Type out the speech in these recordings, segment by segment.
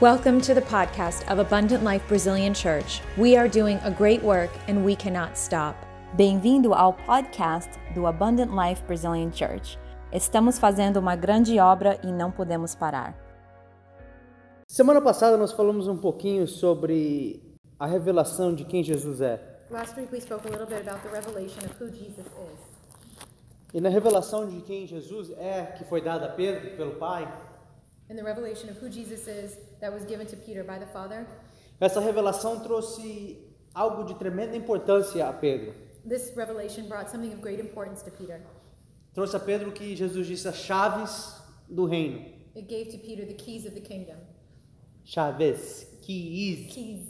Welcome to the podcast of Abundant Life Brazilian Church. We are doing a great work and we cannot stop. Bem-vindo ao podcast do Abundant Life Brazilian Church. Estamos fazendo uma grande obra e não podemos parar. Semana passada nós falamos um pouquinho sobre a revelação de quem Jesus é. Last week we spoke a little bit about the revelation of who Jesus is. E na revelação de quem Jesus é, que foi dada a Pedro pelo Pai, essa revelação trouxe algo de tremenda importância a Pedro. this revelation brought something of great importance to Peter. Trouxe a Pedro que Jesus disse as chaves do reino. It gave to Peter the keys of the kingdom. Chaves, keys, Keys.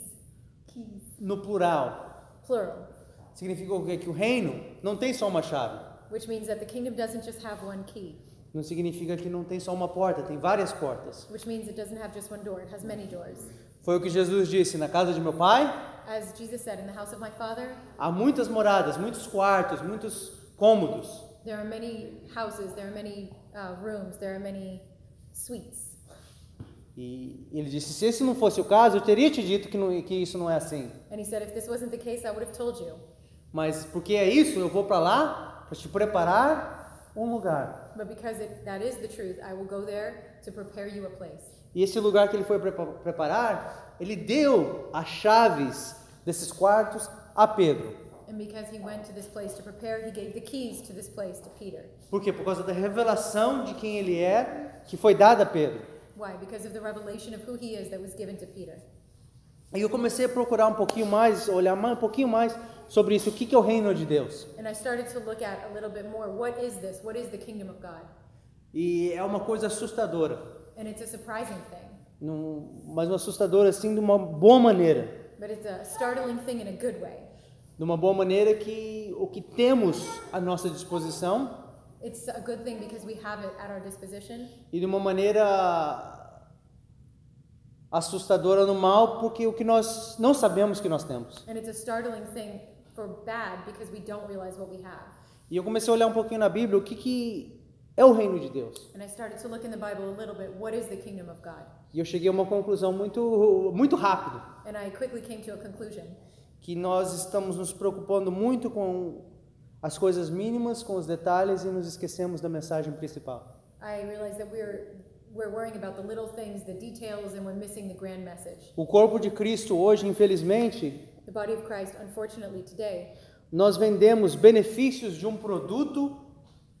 Keys. no plural. Plural. Significa o quê? Que o reino não tem só uma chave. Which means that the kingdom doesn't just have one key. Não significa que não tem só uma porta, tem várias portas. Which means it doesn't have just one door, it has many doors. Foi o que Jesus disse: na casa de meu pai As Jesus said, in the house of my Father, há muitas moradas, muitos quartos, muitos cômodos. there are many houses, there are many uh, rooms, there are many suites. E ele disse: se esse não fosse o caso, eu teria te dito que, não- que isso não é assim. And he said, if this wasn't the case, I would have told you. Mas porque é isso, eu vou para lá para te preparar um lugar. But because it, that is the truth, I will go there to prepare you a place. E esse lugar que ele foi prepa- preparar, ele deu as chaves desses quartos a Pedro. And because he went to this place to prepare, he gave the keys to this place to Peter. Por quê? Por causa da revelação de quem ele é, que foi dada a Pedro. Why? Because of the revelation of who he is that was given to Peter. E eu comecei a procurar um pouquinho mais, olhar um pouquinho mais sobre isso. O que que é o reino de Deus? More? E é uma coisa assustadora, And it's a surprising thing, num- mas uma assustadora assim de uma boa maneira. De uma boa maneira que o que temos à nossa disposição It's a good thing because we have it at our disposition, e de uma maneira assustadora no mal, porque o que nós não sabemos que nós temos. And it's a startling thing for bad because we don't realize what we have. E eu comecei a olhar um pouquinho na Bíblia o que, que é o reino de Deus. And I started to look in the Bible a little bit. What is the kingdom of God? E eu cheguei a uma conclusão muito, muito rápido, And I quickly came to a conclusion que nós estamos nos preocupando muito com as coisas mínimas, com os detalhes e nos esquecemos da mensagem principal. I realized that we're we're worrying about the little things, the details, and we're missing the grand message. O corpo de Cristo hoje, infelizmente, The body of Christ, unfortunately, today, nós vendemos benefícios de um produto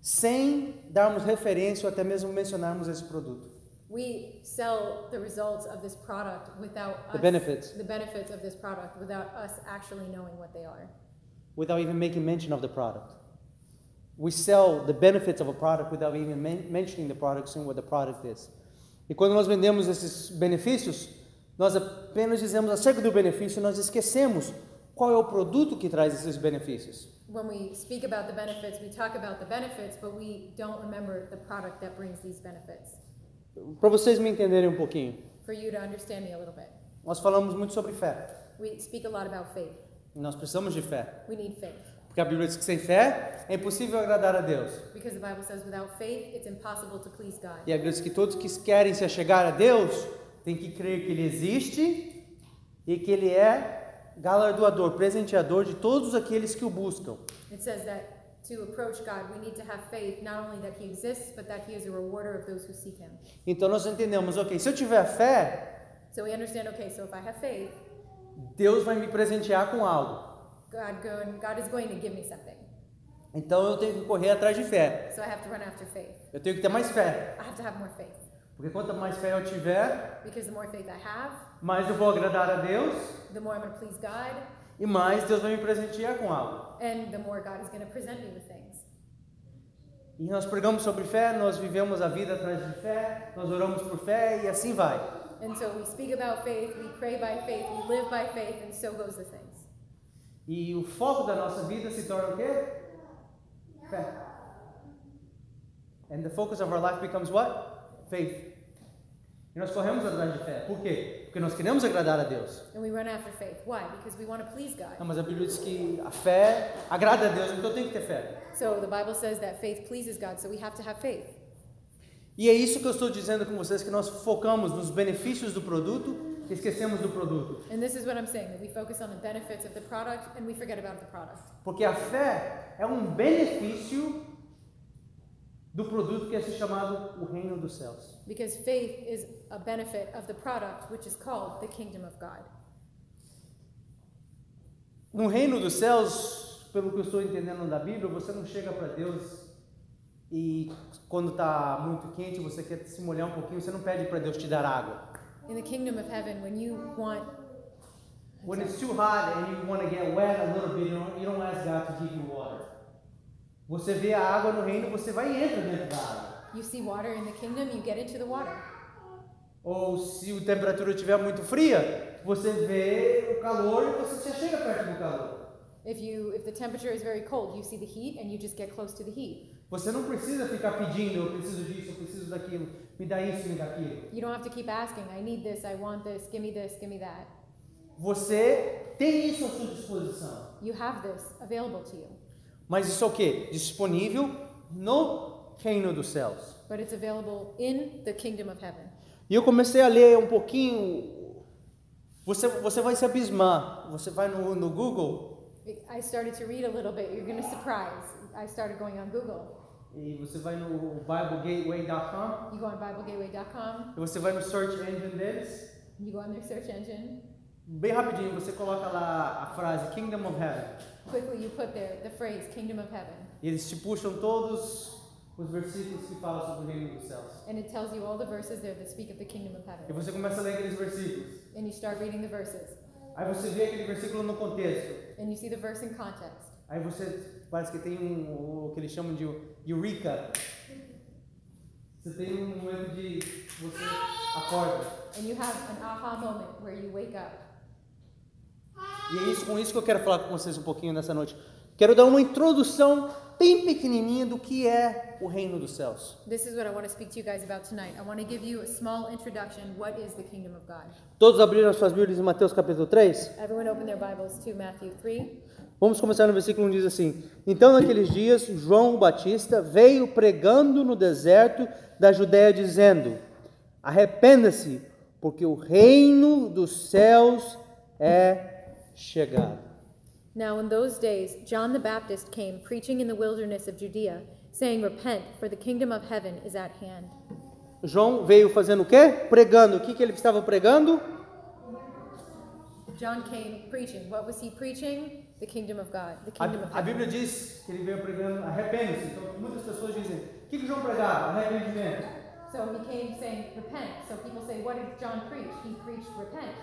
sem darmos referência ou até mesmo mencionarmos esse produto. we sell the results of this product without The us, benefits. the benefits of this product without us actually knowing what they are. without even making mention of the product. We sell the benefits of a product without even men- mentioning the product, saying what the product is. E quando nós vendemos esses benefícios, nós apenas dizemos acerca do benefício, nós esquecemos qual é o produto que traz esses benefícios. When we speak about the benefits, we talk about the benefits, but we don't remember the product that brings these benefits. Para vocês me entenderem um pouquinho, For you to understand me a little bit, nós falamos muito sobre fé. we speak a lot about faith. Nós precisamos de fé. We need faith. Porque a Bíblia diz que sem fé é impossível agradar a Deus. Because the Bible says without faith, it's impossible to please God. E a Bíblia diz que todos que querem se achegar a Deus têm que crer que Ele existe e que Ele é galardoador, presenteador de todos aqueles que o buscam. It says that to approach God, we need to have faith not only that He exists, but that He is a rewarder of those who seek Him. Então nós entendemos, ok, se eu tiver fé, So we understand, okay, so if I have faith, Deus vai me presentear com algo. God, go, God is going to give me something. Então eu tenho que correr atrás de fé. So I have to run after faith. Eu tenho que ter mais fé. I have to have more faith. Porque quanto mais fé eu tiver, Because the more faith I have, mais eu vou agradar a Deus the more I'm going to please God, e mais Deus vai me presentear com algo. and the more God is going to present me with things. E nós pregamos sobre fé, nós vivemos a vida atrás de fé, nós oramos por fé e assim vai. And so we speak about faith, we pray by faith, we live by faith, and so goes the things. E o foco da nossa vida se torna o quê? Fé. And the focus of our life becomes what? Faith. E nós corremos atrás de fé. Por quê? Porque nós queremos agradar a Deus. And we run after faith. Why? Because we want to please God. Não, mas a Bíblia diz que a fé agrada a Deus, então tem que ter fé. So the Bible says that faith pleases God, so we have to have faith. E é isso que eu estou dizendo com vocês, que nós focamos nos benefícios do produto e esquecemos do produto. And this is what I'm saying that we focus on the benefits of the product and we forget about the product. Porque a fé é um benefício do produto que é chamado o reino dos céus. Because faith is a benefit of the product, which is called the kingdom of God. No reino dos céus, pelo que eu estou entendendo da Bíblia, você não chega para Deus e quando está muito quente, você quer se molhar um pouquinho, você não pede para Deus te dar água. In the kingdom of heaven, when you want When it's too hot and you want to get wet a little bit, you don't, you don't ask God to give you water. Você vê a água no reino, você vai e entra dentro da água. you see water in the kingdom, you get into the water. Ou se a temperatura estiver muito fria, você vê o calor e você já chega perto do calor. If you if the temperature is very cold, you see the heat and you just get close to the heat. Você não precisa ficar pedindo, eu preciso disso, eu preciso daquilo, me dá isso, me dá aquilo. You don't have to keep asking, I need this, I want this, give me this, give me that. Você tem isso à sua disposição. You have this available to you. Mas isso é o quê? Disponível no reino dos céus. But it's available in the kingdom of heaven. E eu comecei a ler um pouquinho. Você, você vai se abismar. Você vai no, no Google I started to read a little bit. You're going to surprise. I started going on Google. e você vai no BibleGateway.com You go on BibleGateway.com. e você vai no search engine deles. You go on their search engine. Bem rapidinho, você coloca lá a frase Kingdom of Heaven. Quickly, you put there the phrase Kingdom of Heaven. E eles te puxam todos os versículos que falam sobre o reino dos céus. And it tells you all the verses there that speak of the kingdom of E heaven. você começa a ler aqueles versículos. And you start reading the verses. Aí você vê aquele versículo no contexto. And you see the verse in context. Aí você parece que tem um, o que eles chamam de eureka. Você tem um momento de você acorda. And you have an aha moment where you wake up. E é isso com isso que eu quero falar com vocês um pouquinho nessa noite. Quero dar uma introdução bem pequenininha do que é o reino dos céus. This is what I want to speak to you guys about tonight. I want to give you a small introduction. What is the kingdom of God? Todos abriram as suas Bíblias em Mateus capítulo 3? Everyone open their Bibles to Matthew 3. Vamos começar no versículo 1 diz assim: Então naqueles dias João Batista veio pregando no deserto da Judéia dizendo: Arrependa-se, porque o reino dos céus é chegado. Now, in those days, John the Baptist came preaching in the wilderness of Judea, saying, Repent, for the kingdom of heaven is at hand. João veio fazendo o quê? Pregando. O que, que ele estava pregando? John came preaching. What was he preaching? The kingdom of God, the A, kingdom of a heaven. Bíblia diz que ele veio pregando arrependa-se. Então muitas pessoas dizem: O que, que João pregava? Arrependimento. So he came saying, Repent. So people say, What did John preach? He preached repent.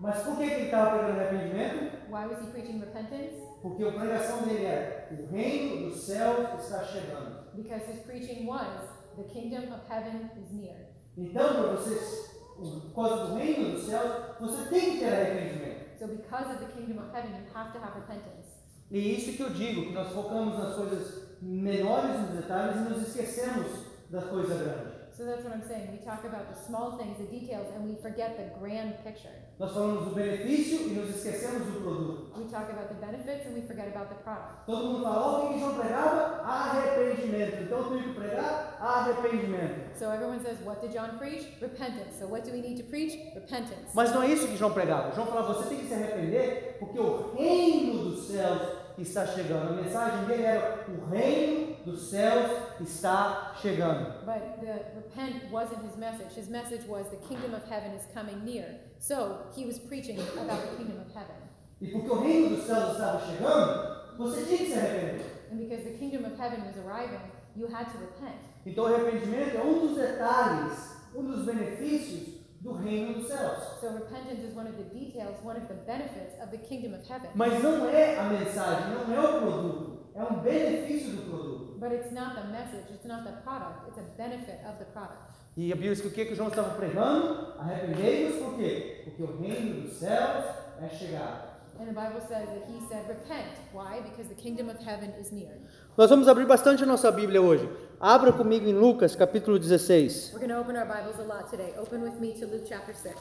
Mas por que, ele estava pregando arrependimento? Why was he preaching repentance? Porque a pregação dele era: O reino dos céus está chegando. Because his preaching was, The kingdom of heaven is near. Então, para vocês, por causa do reino dos céus, você tem que ter arrependimento. So because of the kingdom of heaven, you have to have repentance. E isso que eu digo, que nós focamos nas coisas menores, nos detalhes, e nos esquecemos das coisas grandes. So that's what I'm saying. We talk about the small things, the details, and we forget the grand picture. Nós falamos do benefício e nos esquecemos do produto. We talk about the benefits and we forget about the product. Todo mundo fala, o que que João pregava? Arrependimento. Então eu tenho que pregar arrependimento. So everyone says, What did John preach? Repentance. So what do we need to preach? Repentance. Mas não é isso que João pregava. João falava, você tem que se arrepender porque o reino dos céus está chegando. A mensagem dele era, o reino dos céus está chegando. But the repent wasn't his message. His message was the kingdom of heaven is coming near. So he was preaching about the kingdom of heaven. E porque o reino dos céus estava chegando, você tinha que se arrepender. And because the kingdom of heaven was arriving, you had to repent. Então o arrependimento é um dos detalhes, um dos benefícios do reino dos céus. So repentance is one of the details, one of the benefits of the kingdom of heaven. Mas não é a mensagem, não é o produto, é um benefício do produto. But it's not the message, it's not the product, it's a benefit of the product. E a Bíblia diz que o que, que João estava pregando? Arrependei-vos por quê? Porque o reino dos céus é chegado. And the Bible says that he said, Repent. Why? Because the kingdom of heaven is near. Nós vamos abrir bastante a nossa Bíblia hoje. Abra comigo em Lucas, capítulo 16. We're going to open our Bibles a lot today. Open with me to Luke chapter 6.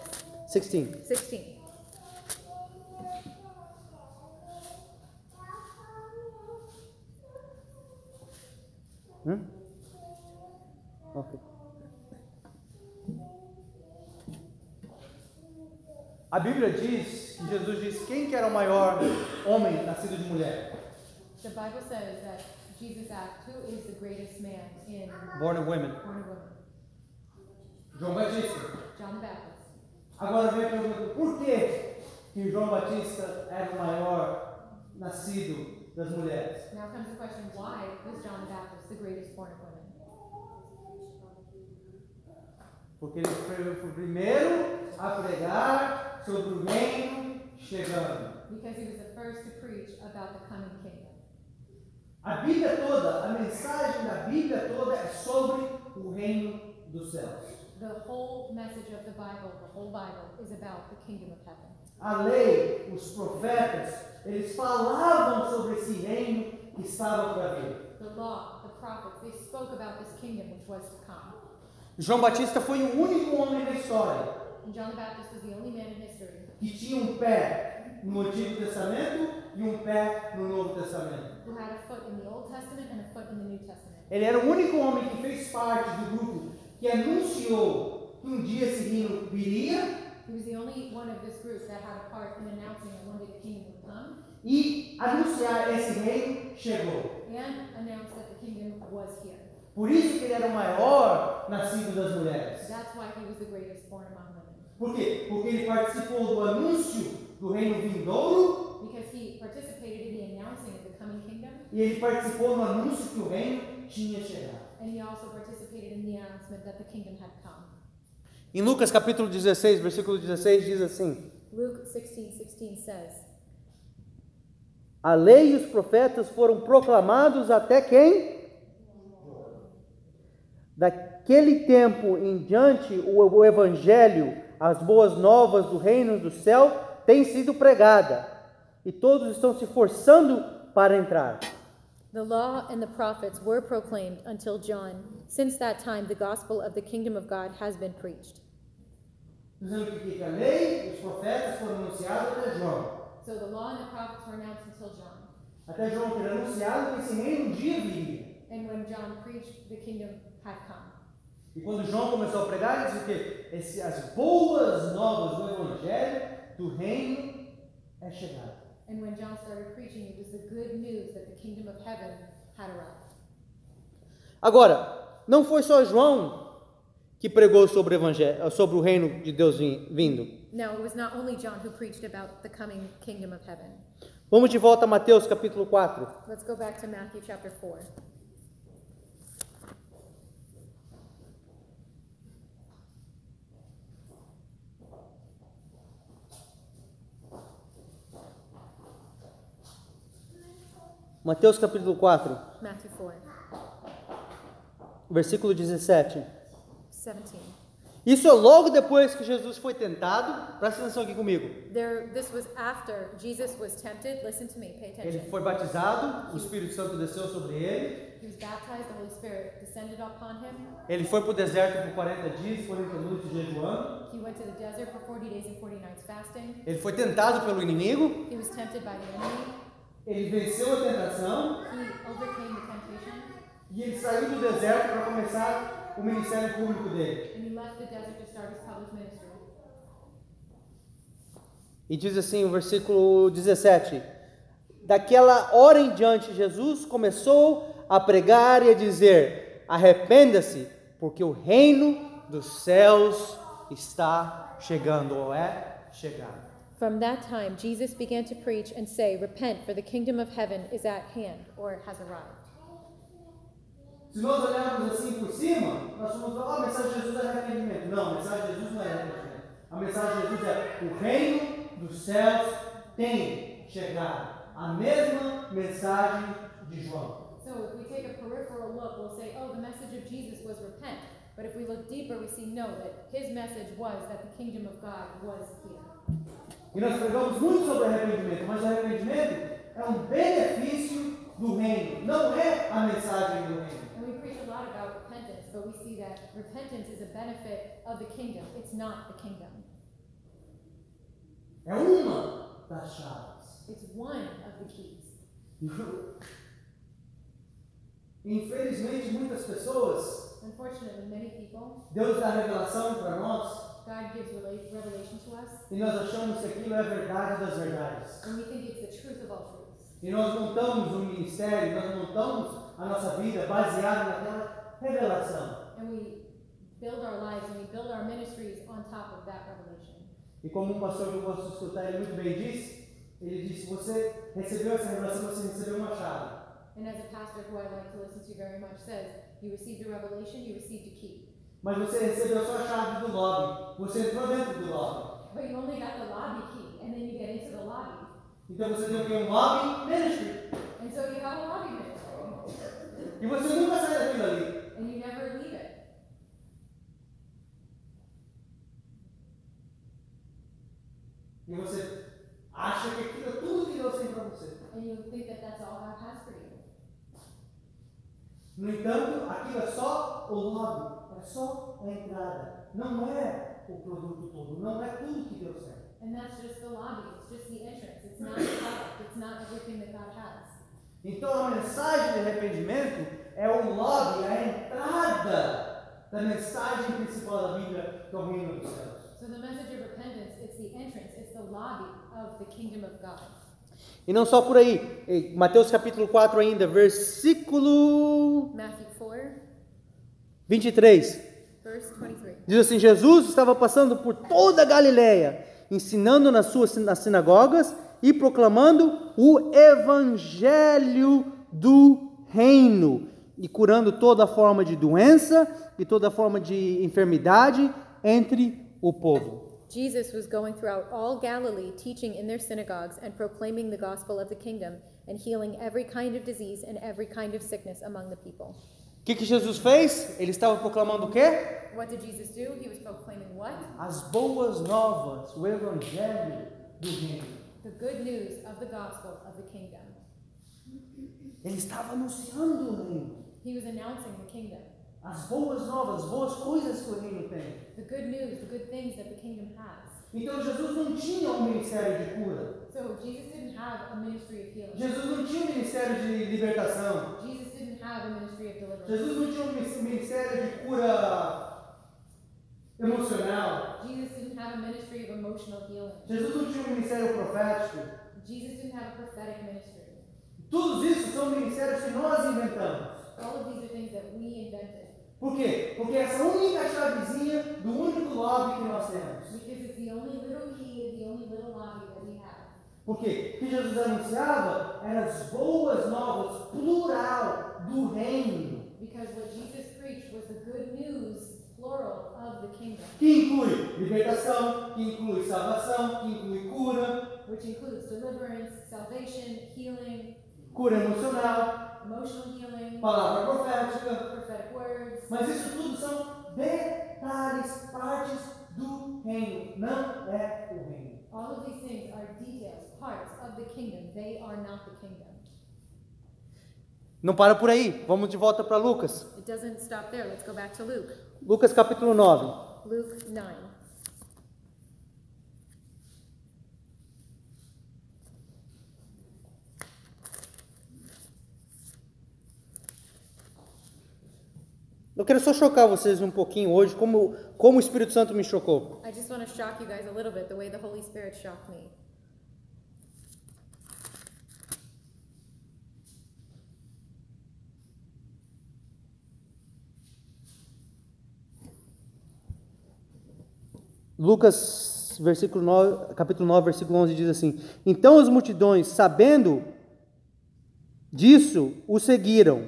16. 16. Hum? Ok. A Bíblia diz, que Jesus diz, quem que era o maior homem nascido de mulher? The Bible says that Jesus asked, Who is the greatest man in Born of women. born of women? João Batista. John Baptist. Agora vem a pergunta, por que que João Batista era o maior nascido das mulheres? Now comes the question why was John the Baptist the greatest born of women? Porque ele foi o primeiro a pregar sobre o reino chegando. Because he was the first to preach about the coming kingdom. A Bíblia toda, a mensagem da Bíblia toda é sobre o reino dos céus. The whole message of the Bible, the whole Bible, is about the kingdom of heaven. A lei, os profetas, eles falavam sobre esse reino que estava para vir. The law, the prophets, they spoke about this kingdom which was to come. João Batista foi o único homem na história And John the Baptist was the only man in history que tinha um pé no Antigo Testamento e um pé no Novo Testamento. Ele era o único homem que fez parte do grupo que anunciou que um dia esse reino viria e anunciar esse reino chegou. and announced that the kingdom was here. Por isso que ele era o maior nascido das mulheres. That's why he was the greatest born among women. Por quê? Porque ele participou do anúncio do reino vindouro Because he participated in the announcing of the coming kingdom e ele participou no anúncio que o reino tinha chegado. and he also participated in the announcement that the kingdom had come. Em Lucas capítulo 16, versículo 16 diz assim: Luke 16 16 says, A lei e os profetas foram proclamados até quem? Daquele tempo em diante, o, evangelho, as boas novas do reino do céu, tem sido pregada, e todos estão se forçando para entrar. The law and the prophets were proclaimed until John. Since that time, the gospel of the kingdom of God has been preached. Dizendo que a lei e os profetas foram anunciados até João. So the law and the prophets were announced until John. Até João ter anunciado que esse reino um dia viria. And when John preached, the kingdom had come. E quando João começou a pregar, ele disse que esse, as boas novas do evangelho do reino é chegada. And when John started preaching, it was the good news that the kingdom of heaven had arrived. Agora, não foi só João que pregou sobre o evangelho, sobre o reino de Deus vindo. No, it was not only John who preached about the coming kingdom of heaven. Vamos de volta a Mateus capítulo 4. Let's go back to Matthew chapter 4. Mateus capítulo 4, Matthew 4, versículo 17. 17. Isso é logo depois que Jesus foi tentado. Presta atenção aqui comigo. There, this was after Jesus was tempted. Listen to me, pay Ele attention. foi batizado, o Espírito Santo desceu sobre ele. He was baptized, the Holy Spirit descended upon him. Ele foi para o deserto por 40 dias, 40 noites jejuando. He went to the desert for 40 days and 40 nights fasting. Ele foi tentado pelo inimigo. He was tempted by the enemy. Ele venceu a tentação He overcame the temptation. e ele saiu do deserto para começar o ministério público dele. And he left the desert to start his public ministry. E diz assim o versículo 17: Daquela hora em diante, Jesus começou a pregar e a dizer: Arrependa-se, porque o reino dos céus está chegando, ou é chegado. From that time, Jesus began to preach and say, Repent, for the kingdom of heaven is at hand, or has arrived. Se nós olharmos assim por cima, nós "Ah, a mensagem de Jesus é arrependimento. Não, a mensagem de Jesus não é arrependimento. A mensagem de Jesus é: o reino dos céus tem chegado. A mesma mensagem de João. So if we take a peripheral look, we'll say, oh, the message of Jesus was repent. But if we look deeper, we see no, that his message was that the kingdom of God was here. E nós pregamos muito sobre arrependimento, mas o arrependimento é um benefício do reino, não é a mensagem do reino. And we preach a lot about repentance, but we see that repentance is a benefit of the kingdom. It's not the kingdom. É uma das chaves. It's one of the keys. Infelizmente, muitas pessoas, Unfortunately, many people, Deus dá revelação para nós God gives rela- revelation to us, e nós achamos que aquilo é a verdade das verdades. and we think it's the truth of all truths. E nós montamos um ministério, nós montamos a nossa vida baseado naquela revelação. And we build our lives and we build our ministries on top of that revelation. E como um pastor que eu gosto de escutar, ele muito bem disse, ele disse, você recebeu essa revelação, você recebeu uma chave. And as a pastor who I like to listen to very much says, you received a revelation, you received a key. Mas você recebeu só a chave do lobby. Você entrou dentro do lobby. But you only got the lobby key, and then you get into the lobby. Então você tem o quê? Um lobby ministry. And so you have a lobby ministry, E você nunca sai daquilo ali. and you never leave it. E você acha que aquilo é tudo que Deus tem para você. And you think that that's all God has for you. No entanto, aquilo é só o lobby. É só a entrada. Não é o produto todo. Não é tudo que Deus tem. And that's just the lobby, it's just the entrance, it's not the product, it's not everything that God has. Então a mensagem de arrependimento é o lobby, a entrada da mensagem principal da Bíblia, que é reino dos céus. So the message of repentance, it's the entrance, it's the lobby of the kingdom of God. E não só por aí. Mateus capítulo 4 ainda, versículo Matthew 4, 23. verse 23. Diz assim: Jesus estava passando por toda a Galiléia, ensinando nas suas nas sinagogas e proclamando o evangelho do reino e curando toda forma de doença e toda forma de enfermidade entre o povo. Jesus was going throughout all Galilee, teaching in their synagogues and proclaiming the gospel of the kingdom and healing every kind of disease and every kind of sickness among the people. O que, que Jesus fez? Ele estava proclamando o quê? What did Jesus do? He was proclaiming what? As boas novas, o evangelho do reino. The good news of the gospel of the kingdom. Ele estava anunciando o reino. He was announcing the kingdom. As boas novas, as boas coisas que o reino tem. The good news, the good things that the kingdom has. Então Jesus não tinha um ministério de cura. So Jesus didn't have a ministry of healing. Jesus não tinha um ministério de libertação. Jesus didn't have a ministry of deliverance. Jesus não tinha um ministério de cura emocional. Jesus não tinha um ministério profético. Jesus didn't have a prophetic ministry. Tudo isso são ministérios que nós inventamos. All of these are things that we invented Por quê? Porque essa única chavezinha do único lobby que nós temos. because it's the only little key, the only little lobby that we have. Porque o que Jesus anunciava eram as boas novas, plural, do reino. Because what Jesus preached was the good news, plural, of the kingdom, Que inclui libertação, que inclui salvação, que inclui cura, which includes deliverance, salvation, healing, cura emocional, emotional healing, palavra profética. prophetic words. Mas isso tudo são detalhes, partes do reino, não é o reino. All of these things are details, parts of the kingdom. They are not the kingdom. Não para por aí, vamos de volta para Lucas. It doesn't stop there. Let's go back to Luke. Lucas capítulo 9. Luke 9. Eu quero só chocar vocês um pouquinho hoje, como, como o Espírito Santo me chocou. I just want to shock you guys a little bit the way the Holy Spirit shocked me. Lucas, versículo 9, capítulo 9, versículo 11 diz assim: Então as multidões, sabendo disso, o seguiram,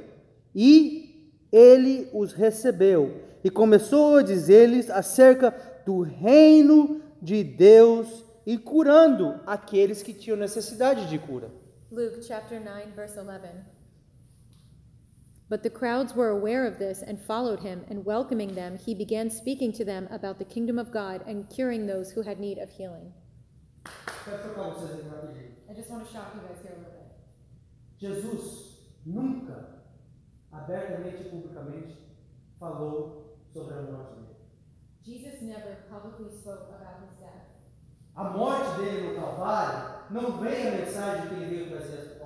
e ele os recebeu, e começou a dizer-lhes acerca do reino de Deus e curando aqueles que tinham necessidade de cura. Luke chapter 9, verse 11. But the crowds were aware of this and followed him, and welcoming them, he began speaking to them about the kingdom of God and curing those who had need of healing. Quero chocar vocês aqui rapidinho. I just want to shock you guys here a little bit. Jesus nunca, abertamente e publicamente, falou sobre a morte dele. Jesus never publicly spoke about his death. A morte dele no Calvário não veio a mensagem que ele veio trazer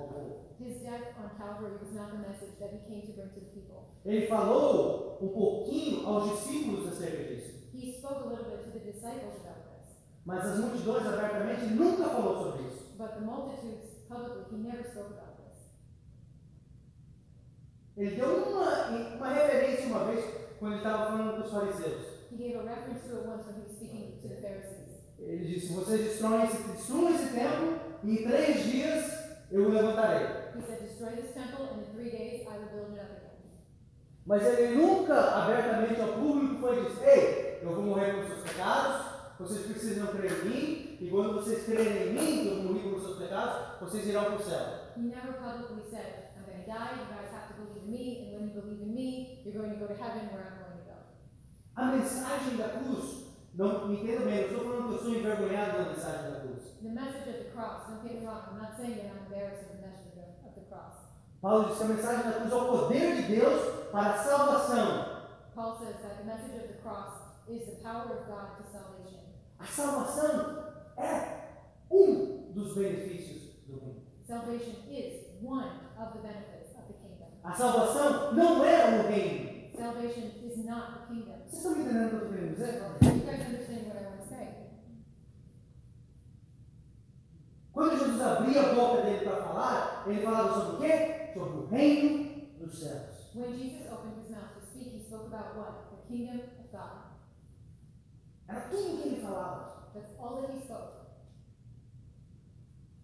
Ele falou um pouquinho aos discípulos acerca disso. He spoke a little bit to the disciples about this. Mas as multidões abertamente nunca falou sobre isso. But the multitudes publicly, he never spoke about this. Ele deu uma, uma referência uma vez quando ele estava falando com os fariseus. He gave a reference to it once when he was speaking to the Pharisees. Ele disse: Vocês destroem esse, destruam esse templo e em três dias eu o levantarei. He said, Destroy this temple, and in three days I will build it up again. Mas ele nunca abertamente ao público foi disse: Ei, eu vou morrer pelos seus pecados, vocês precisam crer em mim, e quando vocês crerem em mim, que eu morri pelos seus pecados, vocês irão para o céu. He never publicly said, I'm going to die, you guys have to believe in me, and when you believe in me, you're going to go to heaven where I'm going to go. A mensagem da cruz, não me entenda bem, eu estou falando que eu sou envergonhado da mensagem da cruz. The message of the cross, don't get me wrong, I'm not saying that I'm embarrassed Paulo diz que a mensagem da cruz é o poder de Deus para a salvação. Paul says that the message of the cross is the power of God to salvation. A salvação é um dos benefícios do reino. Salvation is one of the benefits of the kingdom. A salvação não é o reino. Salvation is not the kingdom. Vocês estão me entendendo o que eu querendo dizer? You guys understand what I want to say? Quando Jesus abria a boca dele para falar, ele falava sobre o quê? Sobre o reino dos céus. When Jesus opened his mouth to speak, he spoke about what? The kingdom of God. Era tudo o que ele falava. That's all that he spoke.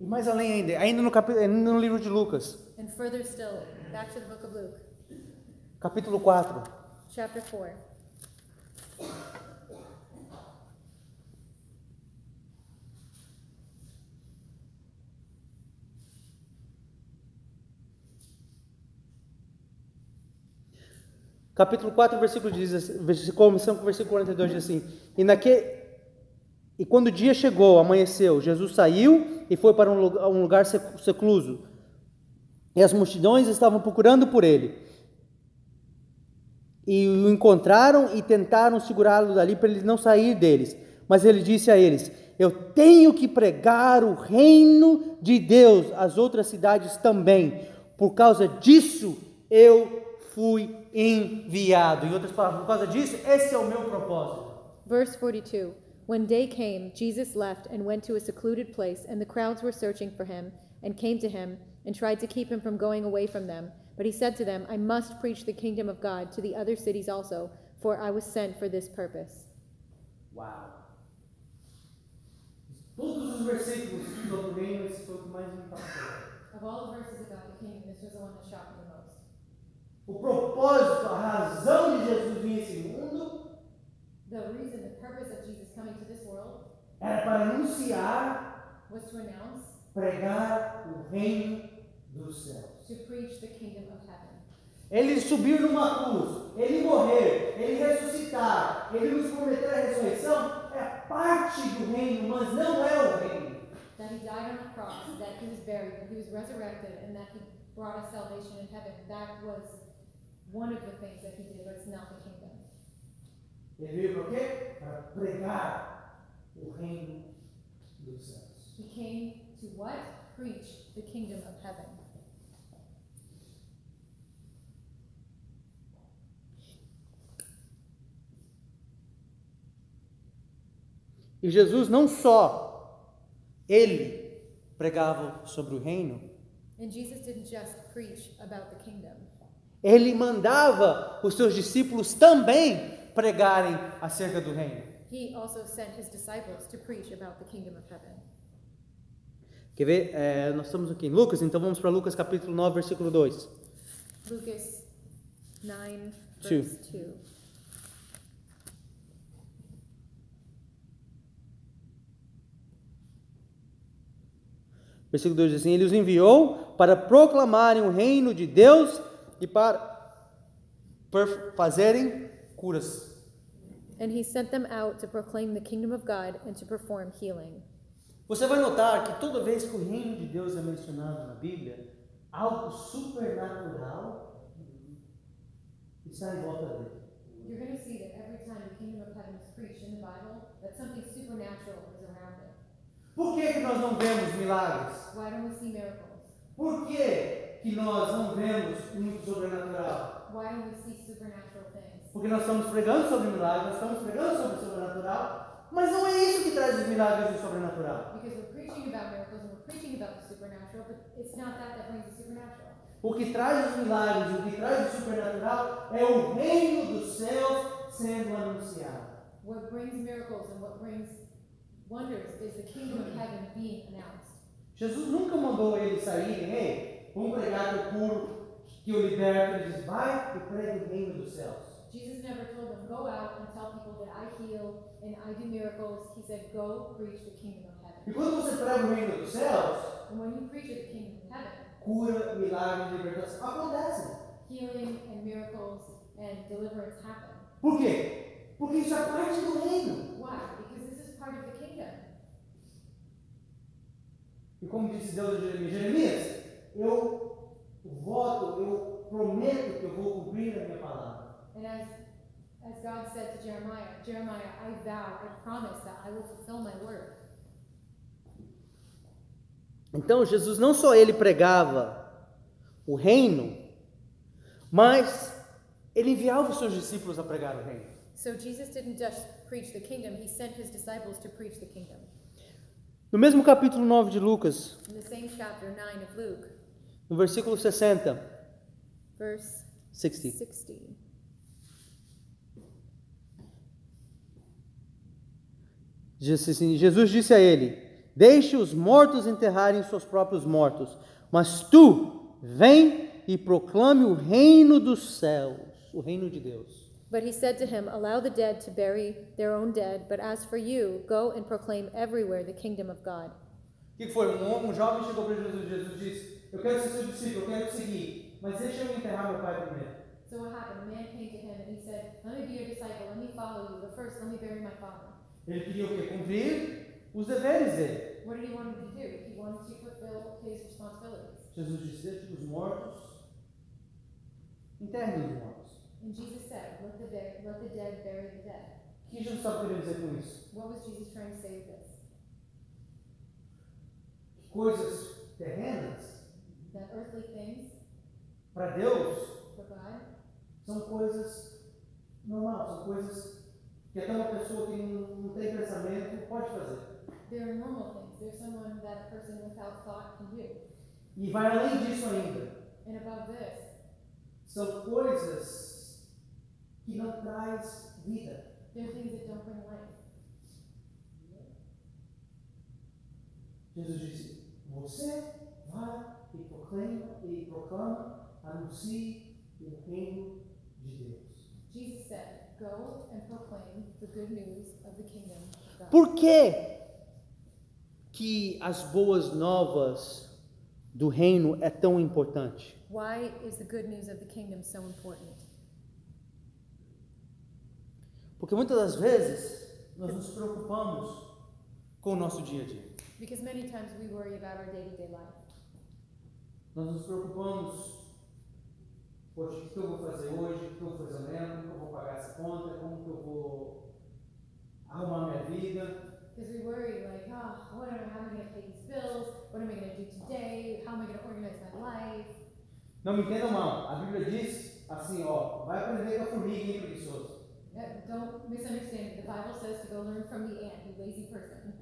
E mais além ainda, ainda no, capi- ainda no livro de Lucas, And further still, back to the book of Luke, capítulo 4. chapter 4. Capítulo 4, versículo diz, assim- vers- começando com o versículo 42, diz assim: E, naque, e quando o dia chegou, amanheceu, Jesus saiu e foi para um lugar, lugar sec- secluso. E as multidões estavam procurando por ele. E o encontraram e tentaram segurá-lo dali para ele não sair deles. Mas ele disse a eles: Eu tenho que pregar o reino de Deus às outras cidades também. Por causa disso eu fui enviado. Em outras palavras, por causa disso, esse é o meu propósito. Verse 42 When day came, Jesus left and went to a secluded place, and the crowds were searching for him, and came to him, and tried to keep him from going away from them. But he said to them, I must preach the kingdom of God to the other cities also, for I was sent for this purpose. Wow. Todos os versículos sobre o reino, esse foi o que mais me impactou. Of all the verses about the kingdom, this was the one that shocked me the most. O propósito, a razão de Jesus vir a esse mundo The reason, the purpose of Jesus coming to this world era para anunciar, was to announce, pregar o reino dos céus. to preach the kingdom of heaven. Ele subir numa cruz, ele morrer, ele ressuscitar, ele nos prometer a ressurreição, é parte do reino, mas não é o reino. That he died on the cross, that he was buried, that he was resurrected, and that he brought us salvation in heaven. That was one of the things that he did, it's not the kingdom. Ele veio para quê? Para pregar o reino dos céus. He came to what? Preach the kingdom of heaven. E Jesus não só ele pregava sobre o reino, And Jesus didn't just preach about the kingdom, ele mandava os seus discípulos também pregarem acerca do reino. he also sent his disciples to preach about the kingdom of heaven. Quer ver? É, nós estamos aqui em Lucas, então vamos para Lucas capítulo 9, versículo 2. Lucas 9, Two. verse 2. Versículo 2 diz assim: Ele os enviou para proclamarem o reino de Deus e para fazerem curas. And he sent them out to proclaim the kingdom of God and to perform healing. Você vai notar que toda vez que o reino de Deus é mencionado na Bíblia, algo supernatural está em volta dele. You're going to see that every time the kingdom of heaven is preached in the Bible, that something supernatural is around it. Por que, que nós não vemos milagres? Why don't we see miracles? Por que, que nós não vemos muito sobrenatural? Why don't we see supernatural things? Porque nós estamos pregando sobre milagres, nós estamos pregando sobre o sobrenatural, Mas não é isso que traz os milagres do sobrenatural. Because we're preaching about miracles and we're preaching about the supernatural, but it's not that that brings the supernatural. O que traz os milagres, o que traz o supernatural é o reino dos céus sendo anunciado. What brings miracles and what brings wonders is the kingdom of heaven being announced. Jesus nunca mandou eles saírem, ei, que eu curo, que eu liberto. Ele diz, vai e pregue o reino dos céus. Jesus never told them, go out and tell people that I heal and I do miracles. He said, go preach the kingdom of heaven. E quando você prega o reino dos céus, And when you preach the kingdom of heaven, cura, milagre, libertação acontecem. healing and miracles and deliverance happen. Por quê? Porque isso é parte do reino. Why? Because this is part of the kingdom. E como disse Deus a Jeremias, eu voto, eu prometo que eu vou cumprir a minha palavra. And as as God said to Jeremiah, Jeremiah, I vow, I promise that I will fulfill my word. Então Jesus não só ele pregava o reino, mas ele enviava os seus discípulos a pregar o reino. So Jesus didn't just preach the kingdom, he sent his disciples to preach the kingdom. No mesmo capítulo 9 de Lucas, In the same chapter 9 of Luke, no versículo 60, verse 60. 60. Disse assim, Jesus disse a ele: Deixe os mortos enterrarem seus próprios mortos, mas tu vem e proclame o reino dos céus, o reino de Deus. But he said to him, Allow the dead to bury their own dead, but as for you, go and proclaim everywhere the kingdom of God. O que foi? Um, um jovem chegou para Jesus e Jesus disse: Eu quero ser seu discípulo, eu quero te seguir, mas deixa eu enterrar meu pai primeiro. So what happened? A man came to him and he said, Let me be your disciple, let me follow you, but first let me bury my father. Ele queria o quê? Cumprir os deveres dele. What did he want to do? He wanted to fulfill his responsibilities. Jesus disse: Deixe os mortos, enterrem os mortos. And Jesus said, Let the dead, let the dead bury the dead. O que Jesus estava querendo dizer com isso? What was Jesus trying to say with this? Coisas terrenas, para Deus, são coisas normais, são coisas que até uma pessoa que não, tem pensamento pode fazer. They're normal things. They're someone that a person without thought can do. E vai além disso ainda. And above this, São coisas que não traz vida. they're things that don't bring life. Jesus disse: Você vai e proclama e proclama, anuncie o reino de Deus. Jesus said, Go and proclaim the good news of the kingdom of God. Por que que as boas novas do reino é tão importante? Why is the good news of the kingdom so important? Porque muitas das vezes nós nos preocupamos com o nosso dia a dia. Because many times we worry about our day to day life. Nós nos preocupamos, poxa, o que eu vou fazer hoje, o que eu vou fazer amanhã, como que eu vou pagar essa conta, como que eu vou arrumar minha vida. Because we worry, like, oh, what am, how am I going to pay these bills? What am I going to do today? How am I going to organize my life? Não me entendam mal, a Bíblia diz assim, ó, vai aprender com a formiga, hein, preguiçoso. Don't misunderstand. The Bible says to go learn from the ant, you lazy person.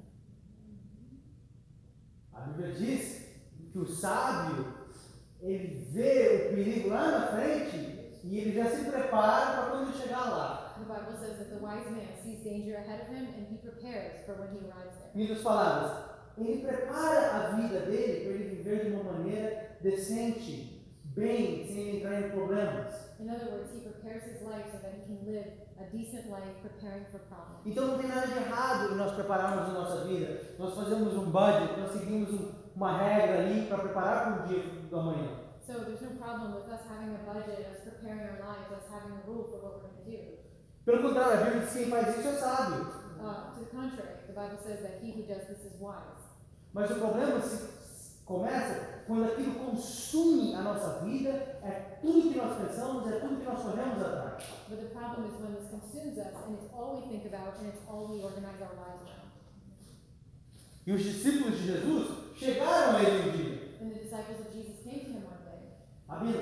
A Bíblia diz que o sábio, ele vê o perigo lá na frente e ele já se prepara para quando ele chegar lá. The Bible says that the wise man sees danger ahead of him and he prepares for when he arrives there. Em outras palavras, ele prepara a vida dele para ele viver de uma maneira decente, bem, sem entrar em problemas. In other words, he prepares his life so that he can live a decent life preparing for problems. Então não tem nada de errado em nós prepararmos a nossa vida. Nós fazemos um budget, nós seguimos um- uma regra ali para preparar para o dia do amanhã. So there's no problem with us having a budget, us preparing our lives, us having a rule for what we're going to do. Pelo contrário, a Bíblia diz que quem faz isso é sábio. Uh, to the contrary, the Bible says that he who does this is wise. Mas o problema se começa quando aquilo consome a nossa vida, é tudo que nós pensamos, é tudo que nós corremos atrás. But the problem is when this consumes us and it's all we think about and it's all we organize our lives around. E os discípulos de Jesus chegaram a ele um dia. And the disciples of Jesus came to him one day. Rabino,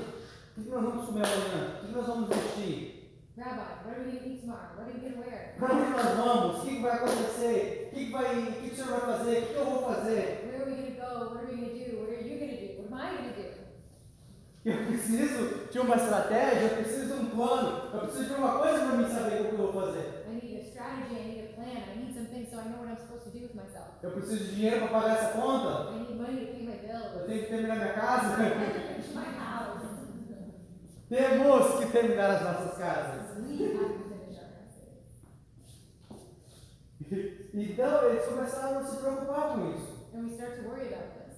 o que nós vamos comer amanhã? O que nós vamos vestir? Rabbi, what are we going to eat tomorrow? What are we going to wear? Para onde nós vamos? O que vai acontecer? O que, vai, o que, que o senhor vai fazer? O que, eu vou fazer? Where are we gonna go? What are we gonna do? What are you gonna do? What am I gonna do? Eu preciso de uma estratégia, eu preciso de um plano, eu preciso de uma coisa para mim saber o que eu vou fazer. I need a strategy, I need a plan, I need some things so I know what I'm supposed to do with myself. Eu preciso de dinheiro para pagar essa conta, I need money to pay my bills. eu tenho que terminar minha casa. I have to finish my house. Temos que terminar as nossas casas. We have to finish our houses. Então eles começaram a se preocupar com isso. And we start to worry about this.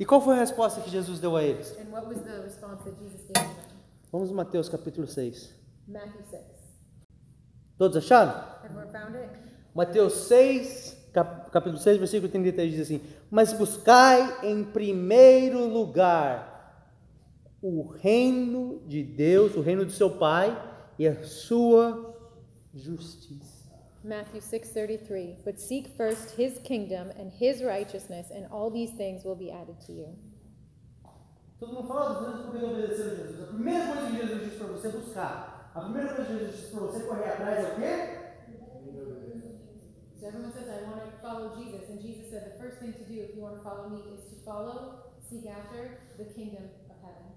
E qual foi a resposta que Jesus deu a eles? And what was the response that Jesus gave to them? Vamos Mateus capítulo 6. Matthew 6. Todos acharam? Everyone found it? Mateus 6, cap- capítulo 6, versículo 33 diz assim: Mas buscai em primeiro lugar o reino de Deus, o reino do seu Pai e a sua justiça. Matthew 6:33 But seek first his kingdom and his righteousness and all these things will be added to you. Todo mundo fala dos anos porque obedeceram a Jesus. A primeira coisa que Jesus disse para você buscar, a primeira coisa que Jesus disse para você correr atrás é o quê? Everyone says I want to follow Jesus and Jesus said the first thing to do if you want to follow me is to follow, seek after the kingdom of heaven.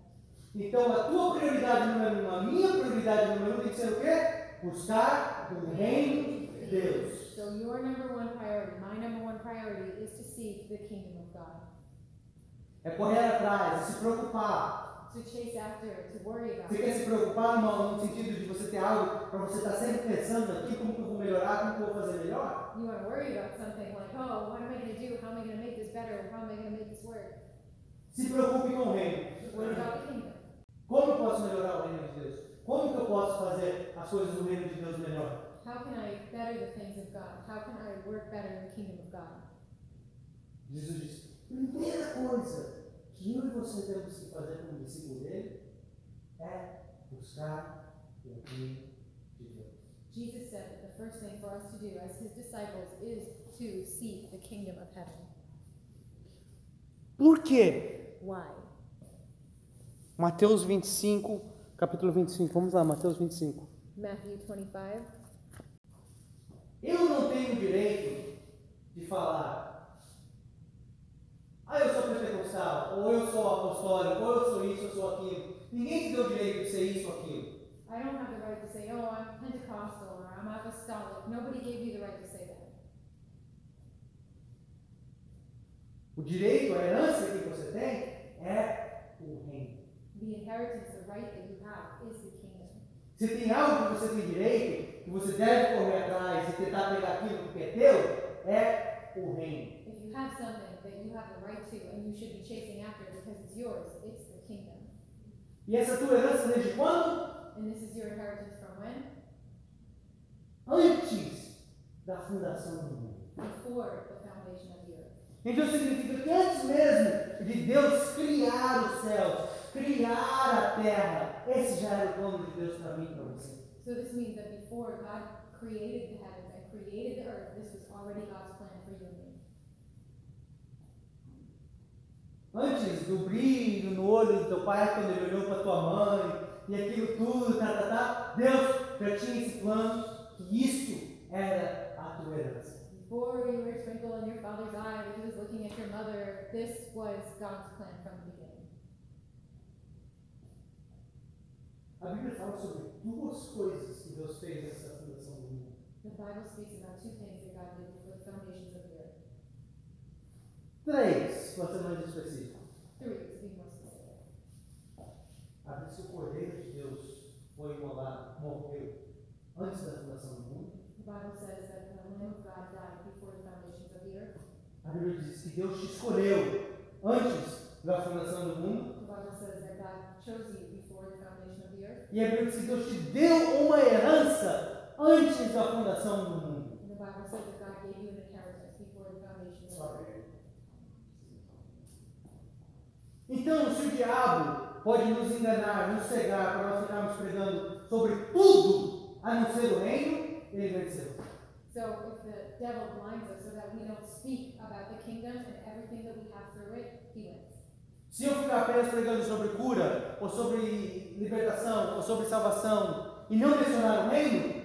Então a tua prioridade número um, a minha prioridade número um tem que ser o quê? Buscar o reino de Deus. So your number one priority, my number one priority is to seek the kingdom of God. É correr atrás, se preocupar. To chase after, to worry about. Você quer se preocupar no, no sentido de você ter algo para você estar sempre pensando aqui como que eu vou melhorar, como que eu vou fazer melhor? You want to worry about something like, oh, what am I going to do? How am I going to make this better? How am I going to make this work? Se preocupe com o reino. Como eu posso melhorar o reino de Deus? Como que eu posso fazer as coisas do reino de Deus melhor? How can I better the things of God? How can I work better in the kingdom of God? Jesus diz: primeira coisa que eu e você temos que fazer como discípulo dele é buscar o reino. Jesus said that the first thing for us to do as his disciples is to seek the kingdom of heaven. Por quê? Why? Mateus 25, capítulo 25. Vamos lá, Mateus 25. Matthew 25. Eu não tenho direito de falar, ah, eu sou pentecostal, ou eu sou apostólico, ou eu sou isso, eu sou aquilo. Ninguém te deu o direito de ser isso ou aquilo. I don't have the right to say, oh, I'm Pentecostal or I'm apostolic. Nobody gave you the right to say that. O direito, a herança que você tem é o reino. The inheritance, the right that you have is the kingdom. Se tem algo que você tem direito, que você deve correr atrás e tentar pegar aquilo que é teu, é o reino. If you have something that you have the right to and you should be chasing after because it's yours, it's the kingdom. E essa tua herança desde quando? And this is your inheritance from when? Antes da fundação do mundo. Before the foundation of the earth. Então significa que antes mesmo de Deus criar os céus, criar a terra, esse já era o plano de Deus para mim e para você. So this means that before God created the heavens and created the earth, this was already God's plan for you and me. Antes do brilho no olho do teu pai, quando ele olhou para tua mãe, e aquilo tudo, tá, tá, tá, Deus já tinha esse plano, que isso era a tua herança. Before you were a twinkle in your father's eye he was looking at your mother, this was God's plan from the beginning. A Bíblia fala sobre duas coisas que Deus fez nessa fundação do mundo. The Bible speaks about two things that God did before the foundations of the earth. Três, para ser mais específico. Three, to be more specific. Diz que o Cordeiro de Deus foi imolado, morreu antes da fundação do mundo. The Bible says that the Lamb of God died before the foundations of the earth. A Bíblia diz que Deus te escolheu antes da fundação do mundo. The Bible says that God chose you before the foundation of the earth. E a Bíblia diz que Deus te deu uma herança antes da fundação do mundo. And the Bible says that God gave you an inheritance before the foundation of the earth. Então, se o diabo pode nos enganar, nos cegar, para nós ficarmos pregando sobre tudo a não ser o reino, ele venceu. So if the devil blinds us so that we don't speak about the kingdom and everything that we have through it, he wins. Se eu ficar apenas pregando sobre cura, ou sobre libertação, ou sobre salvação, e não mencionar o reino,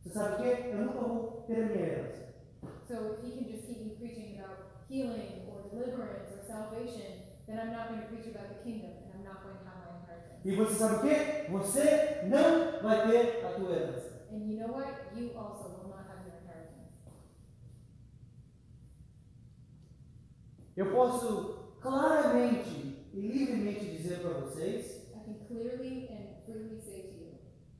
você sabe o quê? Eu nunca vou ter a minha herança. So if he can just keep me preaching about healing or deliverance or salvation, then I'm not going to preach about the kingdom and I'm not going to have my inheritance. E você sabe o quê? Você não vai ter a tua herança. And you know what? You also will not have your inheritance. Eu posso claramente e livremente dizer para vocês, I can clearly and freely say to you,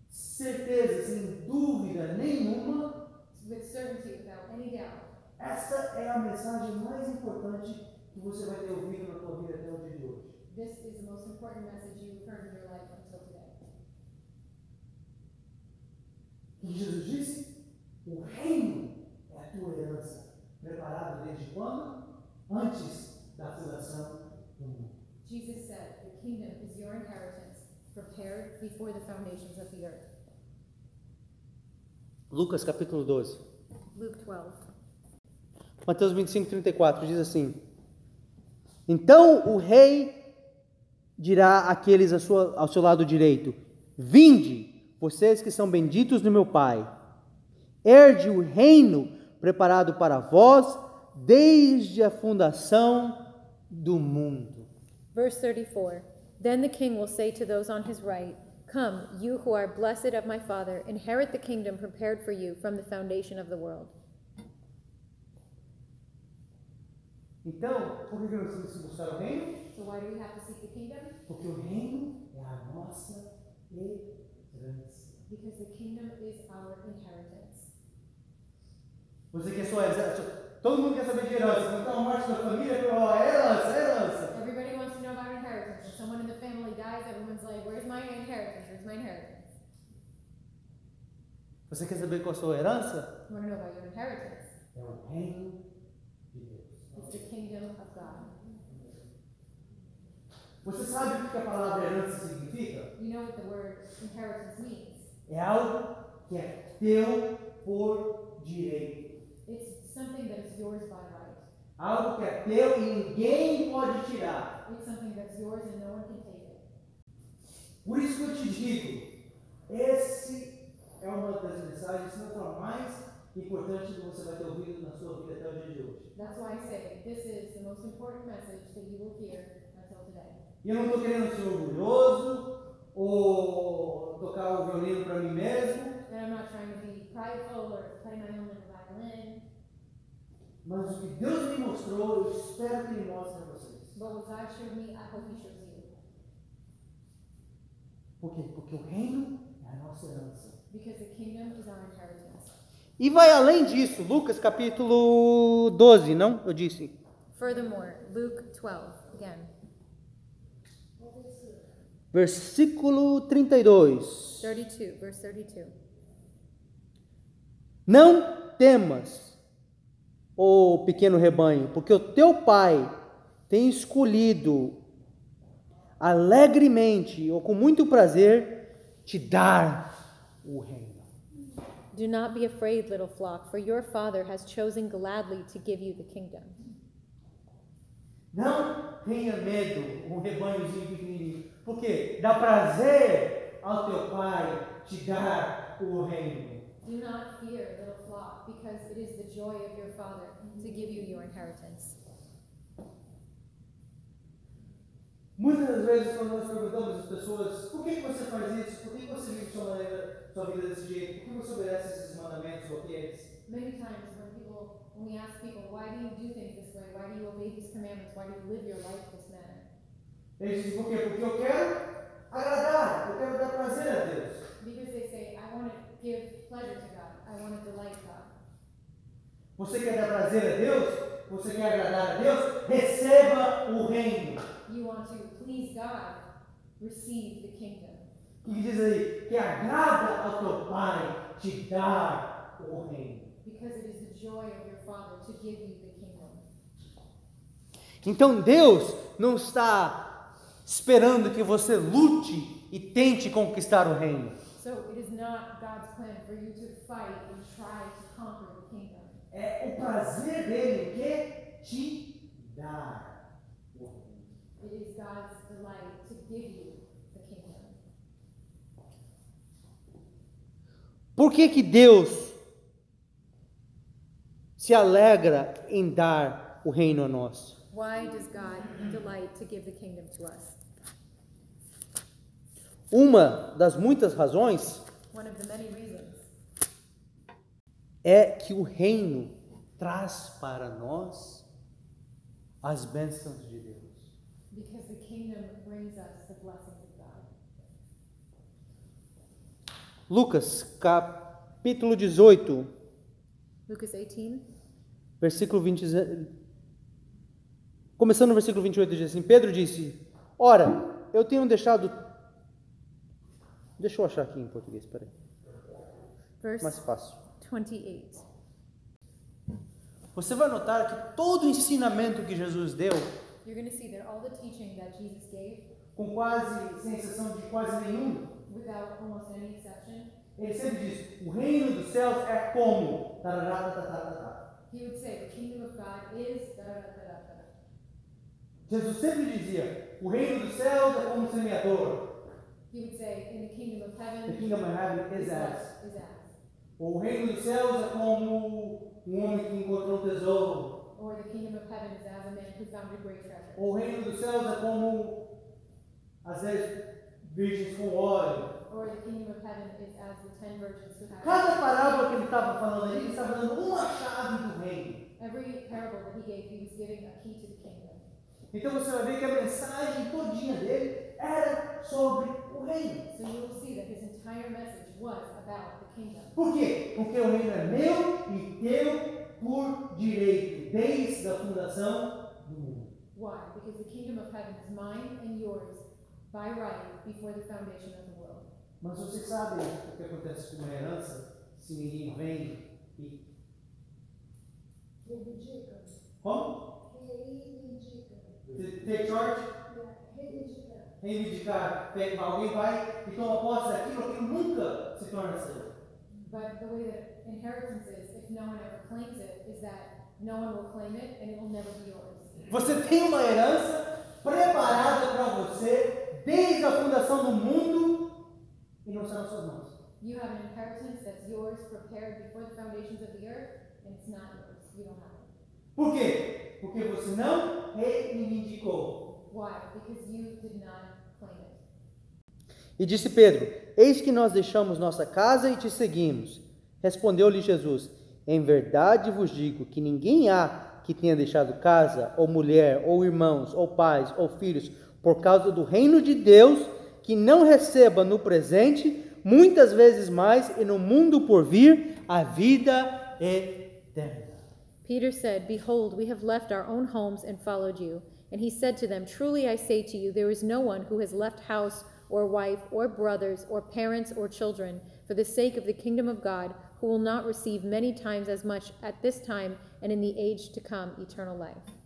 certeza, sem dúvida nenhuma, with certainty, without any doubt, esta é a mensagem mais importante que você vai ter ouvido na tua vida até o dia de hoje. This is the most important message you've heard in your life until today. Jesus disse? O reino é a tua herança, preparado desde quando? Antes da fundação do mundo. Jesus said, The kingdom is your inheritance, prepared before the foundations of the earth. Lucas capítulo 12. Luke 12. Mateus 25, 34 diz assim: Então o rei dirá àqueles ao seu lado direito: Vinde, vocês que são benditos do meu Pai, herde o reino preparado para vós desde a fundação do mundo. Verse 34 Then the king will say to those on his right, Come, you who are blessed of my Father, inherit the kingdom prepared for you from the foundation of the world. Então, por que nós temos que buscar o reino? So, why do we have to seek the kingdom? Porque o reino é a nossa herança. Because the kingdom is our inheritance. Você quer sua herança? Todo mundo quer saber de herança. Então, a morte da família, ó, é herança, é herança. Everybody wants to know about inheritance. When someone in the family dies, everyone's like, Where's my inheritance? Where's my inheritance? Você quer saber qual é a sua herança? You want to know about your inheritance? É o reino the kingdom of God. Você sabe o que a palavra herança significa? You know what the word inheritance means? É algo que é teu por direito. It's something that is yours by right. Algo que é teu e ninguém pode tirar. It's something that's yours and no one can take it. Por isso que eu te digo, esse é uma das mensagens, se não for mais importante que você vai ter ouvido na sua vida até o dia de hoje. That's why I say this is the most important message that you will hear until today. E eu não estou querendo ser orgulhoso ou tocar o violino para mim mesmo, And I'm not trying to be prideful or play my own little violin, mas o que Deus me mostrou, eu espero que Ele mostre a vocês. but what God showed me, I hope He shows you. Por quê? Porque o reino é a nossa herança. Because the kingdom is our inheritance. E vai além disso, Lucas capítulo 12, não? Eu disse. Furthermore, Luke 12, again, Versículo 32. 32, verse 32. Não temas, ó pequeno rebanho, porque o teu pai tem escolhido alegremente ou com muito prazer te dar o reino. Do not be afraid, little flock, for your Father has chosen gladly to give you the kingdom. Não tenha medo, um rebanhozinho pequenininho, porque dá prazer ao teu pai te dar o reino. Do not fear, little flock, because it is the joy of your Father to give you your inheritance. Muitas das vezes, quando nós perguntamos às pessoas por que, que você faz isso, por que, que você vive sua, maneira, sua vida desse jeito, por que você obedece esses mandamentos ou aqueles, Many times when people, when we ask people, why do you do things this way? Why do you obey these commandments? Why do you live your life this manner? eles dizem por quê? Porque eu quero agradar, eu quero dar prazer a Deus. Because they say, I want to give pleasure to God. I want to delight God. Você quer dar prazer a Deus? Você quer agradar a Deus? Receba o reino. You want to please God, receive the kingdom. Que diz aí, que agrada ao teu pai te dar o reino. Because it is the joy of your Father to give you the kingdom. Então Deus não está esperando que você lute e tente conquistar o reino. So it is not God's plan for you to fight and try to conquer the kingdom. É o prazer dele o quê? Te dar o reino. It is God's delight to give you the kingdom. Por que que Deus se alegra em dar o reino a nós? Uma das muitas razões é que o reino traz para nós as bênçãos de Deus. because the kingdom brings us the blessings of God. Lucas, capítulo 18, Lucas 18, versículo 20. Começando no versículo 28, diz assim: Pedro disse: Ora, eu tenho deixado. Deixa eu achar aqui em português, peraí. verse Mais fácil. 28. Você vai notar que todo o ensinamento que Jesus deu, You're going to see that all the teaching that Jesus gave, com quase, sem exceção de quase nenhum, without almost any exception, ele sempre diz: O reino dos céus é como. Tarará, tá, tá. he would say, The kingdom of God is da da. da." Jesus sempre dizia: O reino dos céus é como um semeador. He would say, In the kingdom of The heaven kingdom of heaven is as. as. Is as. O reino dos céus é como um homem que encontrou um tesouro. Or the kingdom of heaven is as a man who found a great treasure. O reino dos céus é como as dez virgens com óleo. Cada parábola que ele estava falando ali, ele estava dando uma chave do reino. Every parable that he gave, he was giving a key to the kingdom. Então você vai ver que a mensagem todinha dele era sobre o reino. Por quê? Porque o reino é meu e teu por direito, desde a fundação do mundo. Why? Because the kingdom of heaven is mine and yours by right before the foundation of the world. Mas vocês sabem o que acontece com uma herança se ninguém vem e. Reivindica. Como? Reivindica. Take charge? Reivindica. reivindicar, pega- alguém vai e toma posse daquilo, aquilo nunca se torna seu. But the way that inheritance is, if no one ever claims it, is that no one will claim it and it will never be yours. Você tem uma herança preparada para você desde a fundação do mundo e não está nas suas mãos. You have an inheritance that's yours, prepared before the foundations of the earth, and it's not yours. You don't have it. Por quê? Porque você não reivindicou. Why? Because you did not claim it. E disse Pedro: Eis que nós deixamos nossa casa e te seguimos. Respondeu-lhe Jesus: Em verdade vos digo que ninguém há que tenha deixado casa, ou mulher, ou irmãos, ou pais, ou filhos, por causa do reino de Deus, que não receba no presente muitas vezes mais e no mundo por vir a vida eterna. Peter said, Behold, we have left our own homes and followed you. And he said to them, Truly I say to you, there is no one who has left house or wife or brothers or parents or children for the sake of the kingdom of God who will not receive many times as much at this time and in the age to come eternal life.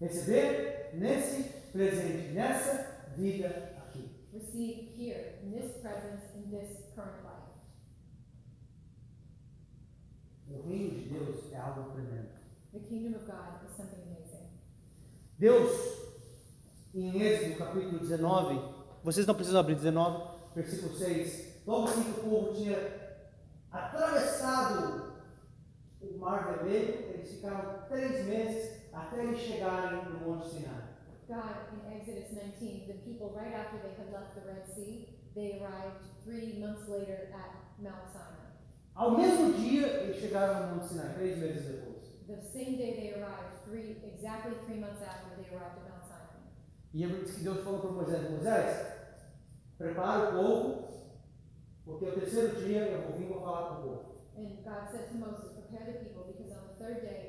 Receber nesse presente, nessa vida aqui. Receive here, in this presence, in this current life. O reino de Deus é algo tremendo. The kingdom of God is something amazing. Deus, em Êxodo capítulo 19, vocês não precisam abrir 19, versículo 6. Logo assim que o povo tinha atravessado o mar vermelho, eles ficaram três meses até eles chegarem no Monte Sinai. God, in Exodus 19, the people, right after they had left the Red Sea, they arrived three months later at Mount Sinai. Ao mesmo dia, eles chegaram no Monte Sinai, três meses depois. The same day they arrived, three exactly three months after they arrived at Mount Sinai. E é diz que Deus falou para Moisés: Moisés, prepara o povo, porque o terceiro dia eu vou vir e vou falar com o povo. And God said to Moses, Prepare the people, because on the third day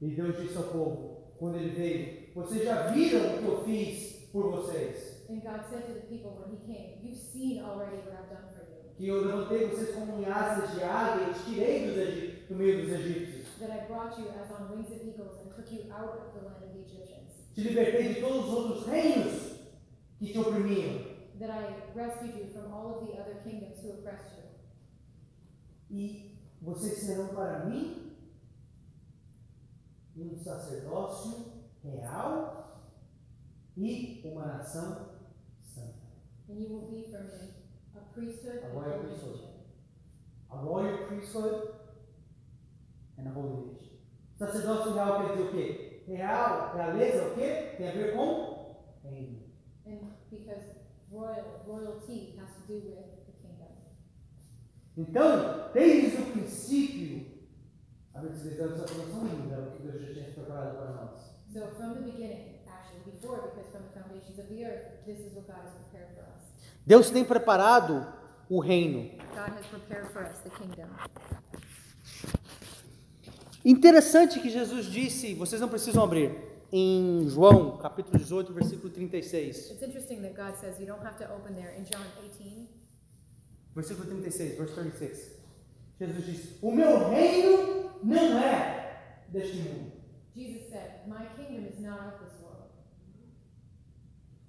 E Deus disse ao povo, quando ele veio: Vocês já viram o que eu fiz por vocês? And God said to the people when he came, You've seen already what I've done for you. Que eu levantei vocês como asas de águia e tirei dos do meio dos egípcios. That I brought you as on wings of eagles and took you out of the land of the Egyptians. Te libertei de todos os outros reinos que te oprimiam. That I rescued you from all of the other kingdoms who oppressed you. E vocês serão para mim um sacerdócio real e uma nação santa. And you will be for me a priesthood é holy priesthood. A royal priesthood and a holy nation. Sacerdócio real quer dizer o quê? Real, realeza, o quê? Tem a ver com reino. And because royal, royalty has to do with the kingdom. Então, desde o princípio, So from the beginning, actually before, because from the foundations of the earth, this is what God has prepared for us. Deus tem preparado o reino. God has prepared for us the kingdom. Interessante que Jesus disse, vocês não precisam abrir, em João, capítulo 18, versículo 36. It's interesting that God says you don't have to open there. In John 18, Versículo 36, verse 36. Jesus disse: O meu reino não é deste mundo. Jesus said, My kingdom is not of this world.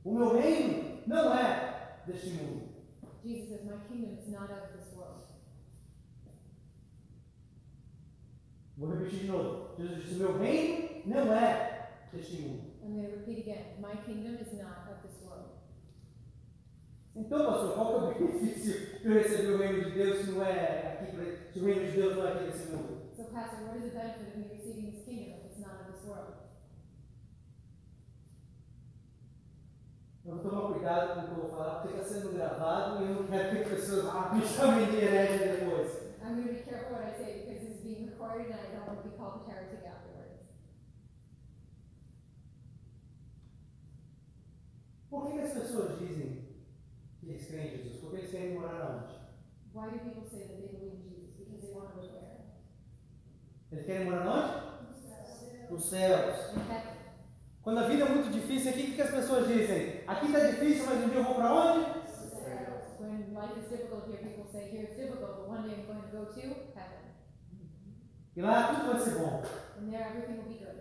O meu reino não é deste mundo. Jesus says, My kingdom is not of this world. Vou repetir de novo. Jesus disse: O meu reino não é deste mundo. I'm going to repeat again. My kingdom is not. Então, pastor, qual é o benefício de eu receber o reino de Deus se não é aqui, se o reino de Deus não é aqui nesse mundo? So, Pastor, what is the benefit of me receiving this kingdom if it's not of this world? Eu vou tomar cuidado com o que eu vou falar, porque está sendo gravado e eu não quero que pessoas me chamem de herege depois. I'm going to be careful what I say because is being recorded and I don't want to be called a heretic afterwards. Por que as pessoas dizem que eles creem em Jesus? Porque eles querem morar onde? Why do people say that they believe in Jesus? Because they want to live where? Eles querem morar onde? Nos céus. Quando a vida é muito difícil o que, que as pessoas dizem? Aqui está difícil, mas um dia eu vou para onde? When life is difficult here, people say, here it's difficult, but one day I'm going to go to heaven. E lá tudo vai ser bom. And there everything will be good.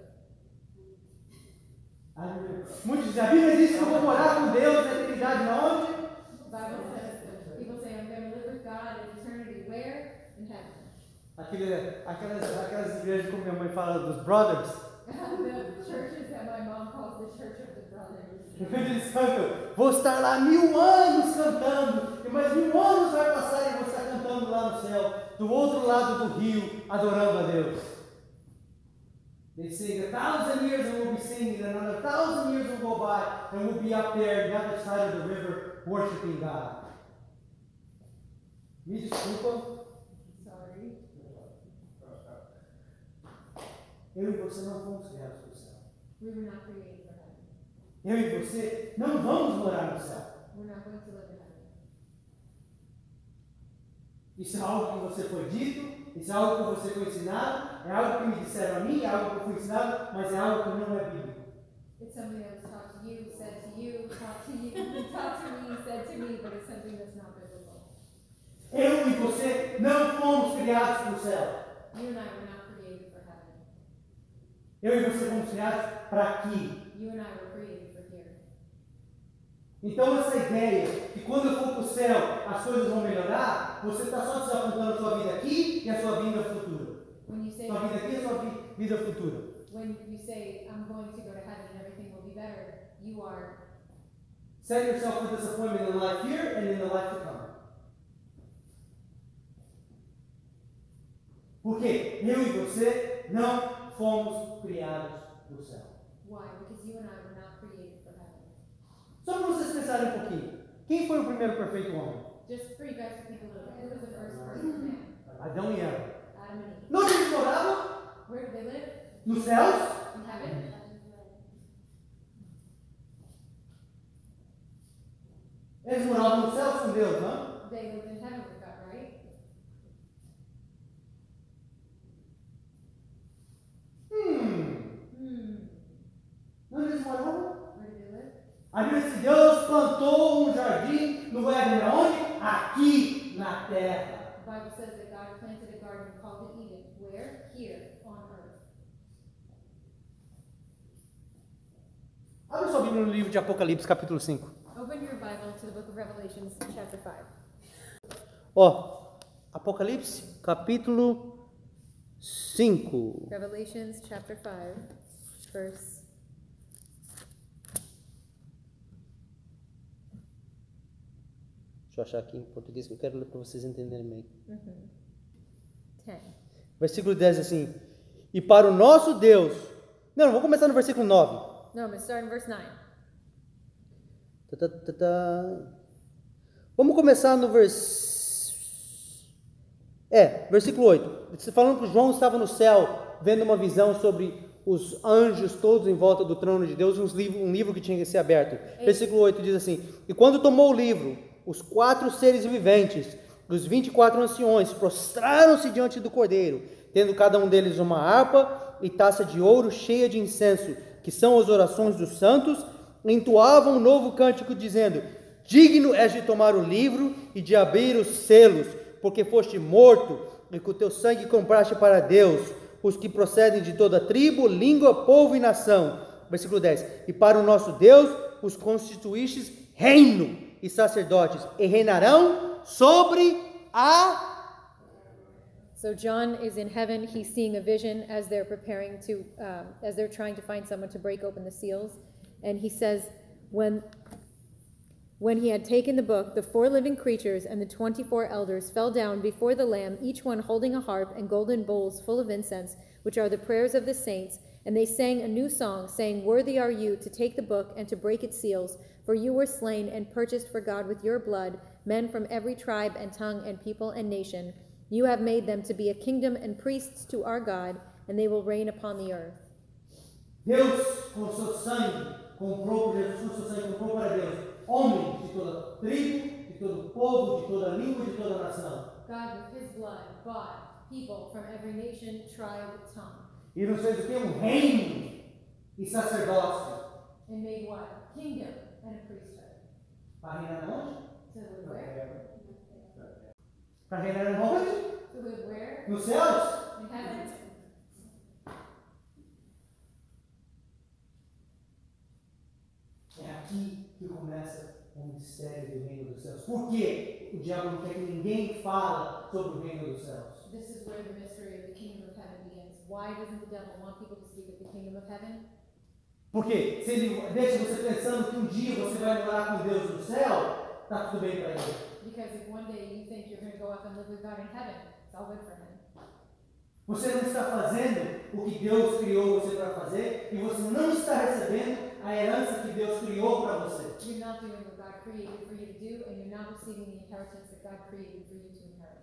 Muitos dizem, a Bíblia diz que eu vou morar com Deus na eternidade, na onde? Bible says, people say, I'm going to live with God in eternity. Where? In heaven. Aquele, aquelas, aquelas igrejas, como minha mãe fala, dos brothers. the churches that my mom calls the Church of the Brothers. Eles cantam, vou estar lá mil anos cantando, e mais mil anos vai passar e vou estar cantando lá no céu, do outro lado do rio, adorando a Deus. They sing, a thousand years and we'll be singing, and another thousand years will go by, and we'll be up there, the other side of the river, worshiping God. Me desculpa, Sorry. eu e você não fomos criados para o céu. We were not created for heaven. Eu e você não vamos morar no céu. We're not going to live in heaven. Isso é algo que você foi dito, isso é algo que você foi ensinado, é algo que me disseram a mim, é algo que eu fui ensinado, mas é algo que não é bíblico. It's something that was taught to you, said to you, taught to you, taught to to me, but it's something that's not biblical. Eu e você não fomos criados para o céu. You and I were not created for heaven. Eu e você fomos criados para aqui. You and I were created for here. Então essa ideia que quando eu for para o céu as coisas vão melhorar, você está só desapontando a sua vida aqui e a sua vida futura. Say Sua vida aqui e a sua vi- vida futura. when you say I'm going to go to heaven and everything will be better, you are Set yourself for disappointment in life here and in the life to come. Porque eu e você não fomos criados céu. why? Because you and I were not created for heaven. Só para vocês pensarem um pouquinho. Quem foi o primeiro perfeito homem? Just for you guys to think a little bit. Who was the first person man? Adão e Eva. Adam and Eve. Onde eles moravam? Where did they live? Nos céus? In heaven? Eles moravam nos céus com Deus, não? They lived in heaven with God, right? Hmm. Moravam? Where did they live? A Bíblia diz que Deus plantou um jardim no Éden. Onde? Aqui na terra. The Bible says that God planted a garden called it Eden. Where? Here on earth. Abre sua Bíblia no livro de Apocalipse, capítulo 5. Open your Bible to the book of Revelations, chapter 5. Ó, Apocalipse, capítulo 5. Revelations, chapter 5, verse. Deixa eu achar aqui em português que eu quero ler para vocês entenderem bem. 10. Versículo 10 assim: E para o nosso Deus. Não, vamos começar no versículo 9. No, I'm going to start in verse 9. Tá, tá, tá. Vamos começar no vers... É, versículo 8. Falando que João estava no céu, vendo uma visão sobre os anjos todos em volta do trono de Deus, uns livro, um livro que tinha que ser aberto. Versículo 8 diz assim: E quando tomou o livro, os quatro seres viventes, os 24 anciões, prostraram-se diante do cordeiro, tendo cada um deles uma harpa e taça de ouro cheia de incenso, que são as orações dos santos, entoavam um novo cântico, dizendo: Digno és de tomar o livro e de abrir os selos, porque foste morto e com o teu sangue compraste para Deus os que procedem de toda tribo, língua, povo e nação. Versículo 10: E para o nosso Deus os constituístes reino e sacerdotes, e reinarão sobre a. So John is in heaven. He's seeing a vision as they're preparing to, um, as they're trying to find someone to break open the seals. And he says, when, when he had taken the book, the four living creatures and the 24 elders fell down before the Lamb, each one holding a harp and golden bowls full of incense, which are the prayers of the saints. And they sang a new song, saying, Worthy are you to take the book and to break its seals, for you were slain and purchased for God with your blood men from every tribe and tongue and people and nation. You have made them to be a kingdom and priests to our God, and they will reign upon the earth. Deus, comprou, Jesus seu sangue comprou para Deus homens de toda tribo, de todo povo, de toda língua, de toda nação. God, with his blood, bought people from every nation, tribe, tongue, E nos fez o quê? Um reino e sacerdócio. and made what? Kingdom and a priesthood. Para reinar onde? To live where? Para reinar onde? To live where? Nos céus? In heaven. É aqui que começa o mistério do reino dos céus. Por quê? O diabo não quer que ninguém fale sobre o reino dos céus. This is where the mystery of the kingdom of heaven begins. Why doesn't the devil want people to speak of the kingdom of heaven? Porque se ele deixa você pensando que um dia você vai morar com Deus no céu, tá tudo bem para ele. Because if one day you think you're going to go up and live with God in heaven, it's all good for him. Você não está fazendo o que Deus criou você para fazer e você não está recebendo a herança que Deus criou para você. You're not doing what God created for you to do, and you're not receiving the inheritance that God created for you to inherit.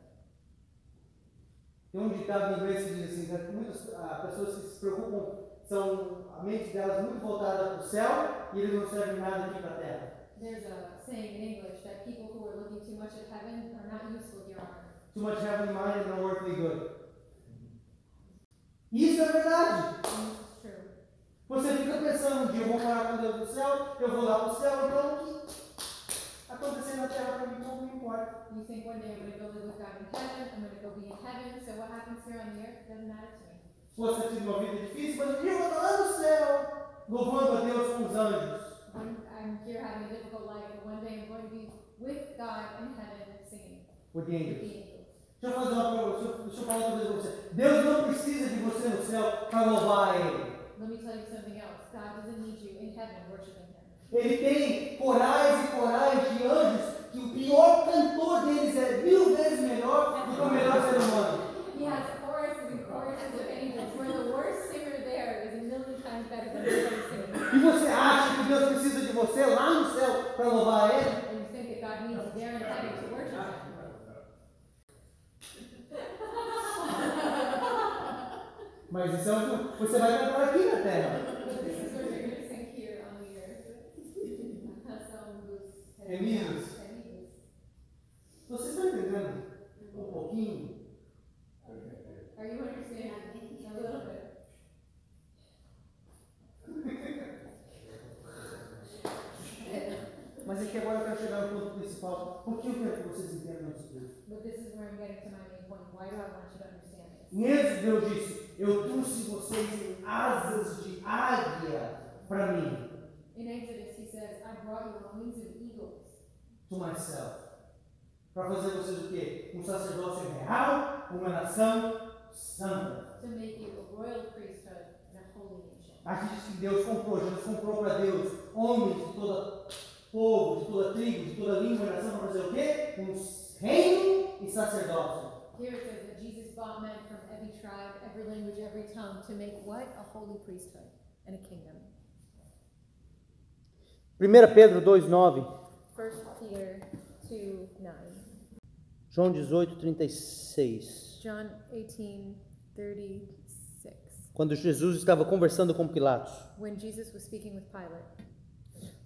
Tem um ditado em inglês que diz assim, que muitas ah, pessoas que se preocupam, são, a mente delas muito voltada para o céu e eles não servem nada aqui para a terra. There's a saying in English that people who are looking too much at heaven are not useful here on earth. Too much heavenly mind and earthly good. Isso é verdade. Você fica pensando, um dia eu vou morar com Deus no céu, eu vou lá para o céu, então o que acontecer na terra para mim pouco me importa. You think one day I'm going to go live with God in heaven, I'm going to go be in heaven, so what happens here on the earth doesn't matter to me. Você tem uma vida difícil, mas um dia eu vou estar lá no céu, louvando a Deus com os anjos. I'm, here having a difficult life, but one day I'm going to be with God in heaven singing with the with angels. the angels. Deixa eu fazer uma pergunta, deixa eu, falar outra coisa para você. Deus não precisa de você no céu para louvar Ele. Let me tell you something else. God doesn't need you in heaven worshiping Him. Ele tem corais e corais de anjos que o pior cantor deles é mil vezes melhor do que o melhor ser humano. He has choruses and choruses of angels where the worst singer there is a million times better than the best singer. E você acha que Deus precisa de você lá no céu para louvar Ele? And you think that God needs you there in heaven to worship Him. Mas isso é o que você vai cantar aqui na terra. Gemidos. gemidos. Você está entendendo um pouquinho? Are you understanding a little bit? Mas aqui agora eu quero chegar no ponto principal. Por que eu quero que vocês entendam isso? But this is where I'm getting to my main point. Why do I want you to understand this? Em Êxodo, Deus disse: em asas de águia para mim, In Exodus, he says, I brought you on wings of eagles to myself. Para fazer vocês o quê? Um sacerdócio real, uma nação santa. to make you a royal priesthood and a holy nation. Aqui diz que Deus comprou, Jesus comprou para Deus homens de todo povo, de toda tribo, de toda língua e nação para fazer o quê? Um reino e sacerdócio. Here it says Jesus bought men from every tribe, every language, every tongue to make what? A holy priesthood and a kingdom. 1 Pedro 2,9, 1 Peter 2 9. João 18, 36. John 18 36. Quando Jesus estava conversando com Pilatos, When Jesus was speaking with Pilate,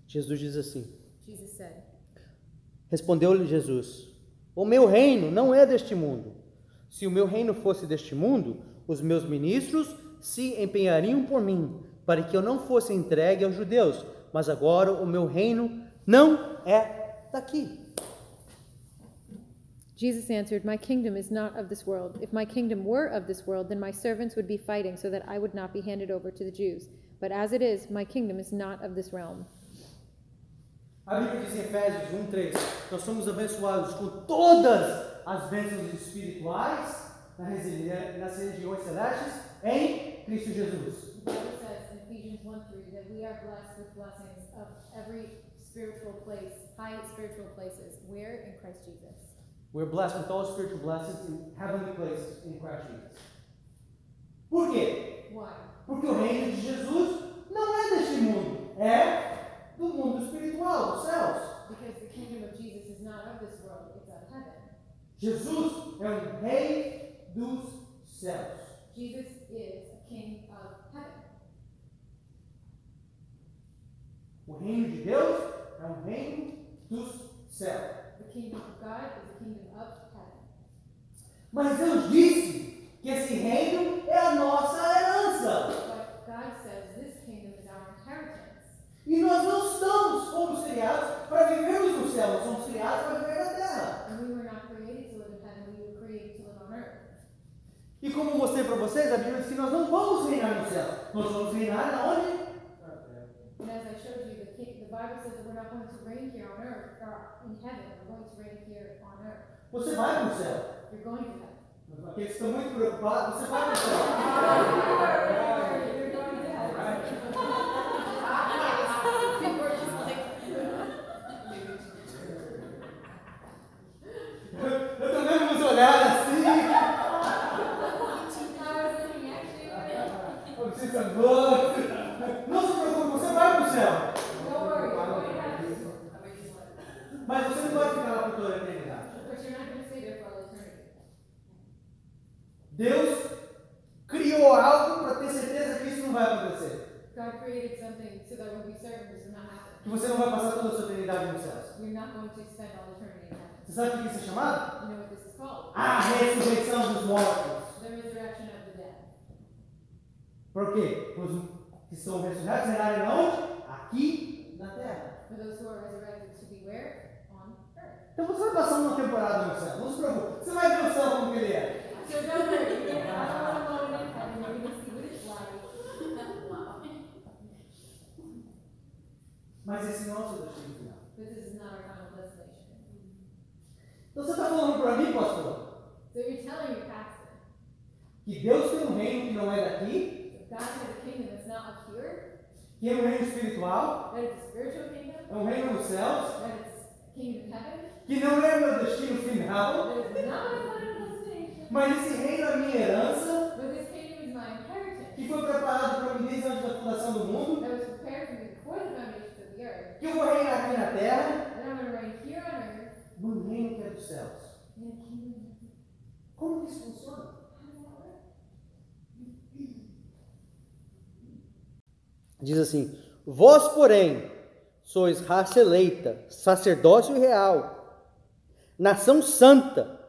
Jesus diz assim: Jesus said, Respondeu-lhe Jesus: O meu reino não é deste mundo. Se o meu reino fosse deste mundo, os meus ministros se empenhariam por mim, para que eu não fosse entregue aos judeus. Mas agora o meu reino não é daqui. Jesus answered, My kingdom is not of this world. If my kingdom were of this world, then my servants would be fighting so that I would not be handed over to the Jews. But as it is, my kingdom is not of this realm. A Bíblia diz em Efésios 1:3, nós somos abençoados com todas as bênçãos espirituais nas regiões celestes em Cristo Jesus. The Bible says in Ephesians 1 3 that we are blessed with blessings of every spiritual place, high spiritual places. Where? In Christ Jesus. We're blessed with all spiritual blessings in heavenly places in Christ Jesus. Por quê? Why? Porque o reino de Jesus não é deste mundo, é espiritual, dos céus. Because the kingdom of Jesus is not of this world, it's of heaven. Jesus é o rei dos céus. Jesus is a king of heaven. O reino de Deus é o reino dos céus. The kingdom of God is the kingdom of heaven. Mas Deus disse que esse reino é a nossa herança. But God says this kingdom is our inheritance. E nós não estamos, fomos criados para vivermos no céu, nós somos criados para viver na terra. And we were not created to live in heaven, we were created to live on earth. E como eu mostrei para vocês, a Bíblia diz que nós não vamos reinar no céu, nós vamos reinar aonde? And as I showed you, the, king, the Bible says that we're not going to reign here on earth, or in heaven, we're going to reign here on earth. Você vai para o céu. You're going to heaven. Aqueles que estão muito preocupados, você vai para o céu. You're going to heaven. People are just like, Eu tô vendo uns olhares assim. I was looking at you. Vocês são loucos. Não se preocupe, você vai para o céu. Don't worry, you're going to heaven. Mas você não vai ficar lá por toda a eternidade. But you're not going to stay there for all eternity. Deus criou algo para ter certeza que isso não vai acontecer. God created something so that we'll be certain this will Que você não vai passar toda a sua eternidade nos céus. You're not going to spend all eternity in heaven. Você sabe o que isso é chamado? You know what this is called? A ressurreição dos mortos. The resurrection of the dead. Por quê? Os que são ressurretos reinarem onde? Aqui na terra. For those who are resurrected to be where? On earth. Então você vai passar uma temporada no céu. Não se preocupe. Você vai ver o céu como ele é. So don't worry, you're going to have one moment in heaven, you're going to see what it's like. Mas esse não é o seu destino final. But this is not our final destination. Então você está falando para mim, pastor, So you're telling your pastor, que Deus tem um reino que não é daqui, God has a kingdom that's not up here, que é um reino espiritual, that it's a spiritual kingdom, é um reino nos céus, that it's a kingdom in heaven, que não é meu destino final, that it's not my final destination, mas esse reino é a minha herança, but this kingdom is my inheritance, que foi preparado para mim desde antes da fundação do mundo, that was prepared for me before the foundations of the earth, que eu vou reinar aqui na terra, and I'm going to reign here on earth, num reino que é dos céus. in a kingdom in heaven. Como que isso funciona? Diz assim: Vós, porém, sois raça eleita, sacerdócio real, nação santa,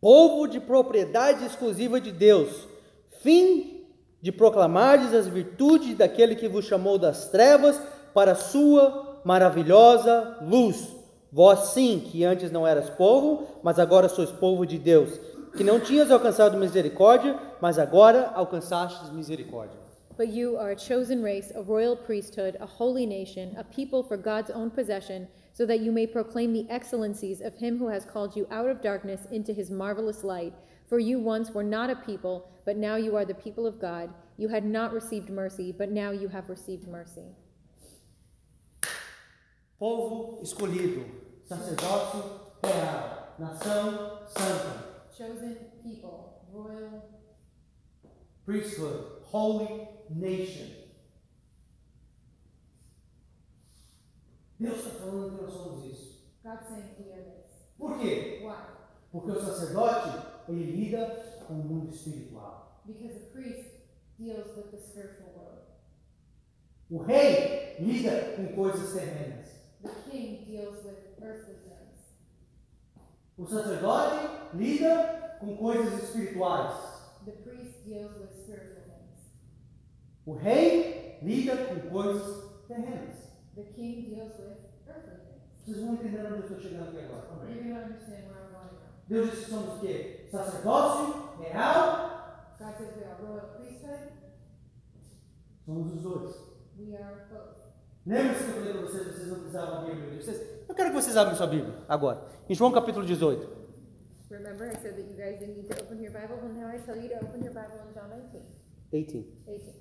povo de propriedade exclusiva de Deus, fim de proclamardes as virtudes daquele que vos chamou das trevas para a sua maravilhosa luz. Vós sim, que antes não eras povo, mas agora sois povo de Deus, que não tinhas alcançado misericórdia, mas agora alcançastes misericórdia. But you are a chosen race, a royal priesthood, a holy nation, a people for God's own possession, so that you may proclaim the excellencies of him who has called you out of darkness into his marvelous light. For you once were not a people, but now you are the people of God. You had not received mercy, but now you have received mercy. Povo escolhido, sacerdócio real, nação santa. Chosen people, royal priesthood, holy nation. Deus está falando que nós somos isso. God saying we are this. Por quê? Why? Porque o sacerdote, ele lida com o mundo espiritual. Because the priest deals with the spiritual world. O rei lida com coisas terrenas. The king deals with earthly things. O sacerdote lida com coisas espirituais. The priest deals with spiritual things. O rei lida com coisas terrenas. The king deals with earthly things. Vocês vão entender onde eu estou chegando aqui agora. Now. Deus disse que somos o quê? Sacerdócio real. Somos os dois. We are both. Lembra-se que eu falei para vocês, vocês não precisavam abrir a Bíblia vocês? Eu quero que vocês abrem sua Bíblia agora. Em João capítulo 18. Remember, I said that you guys didn't need to open your Bible. Well, now I tell you to open your Bible in John 19, 18. 18.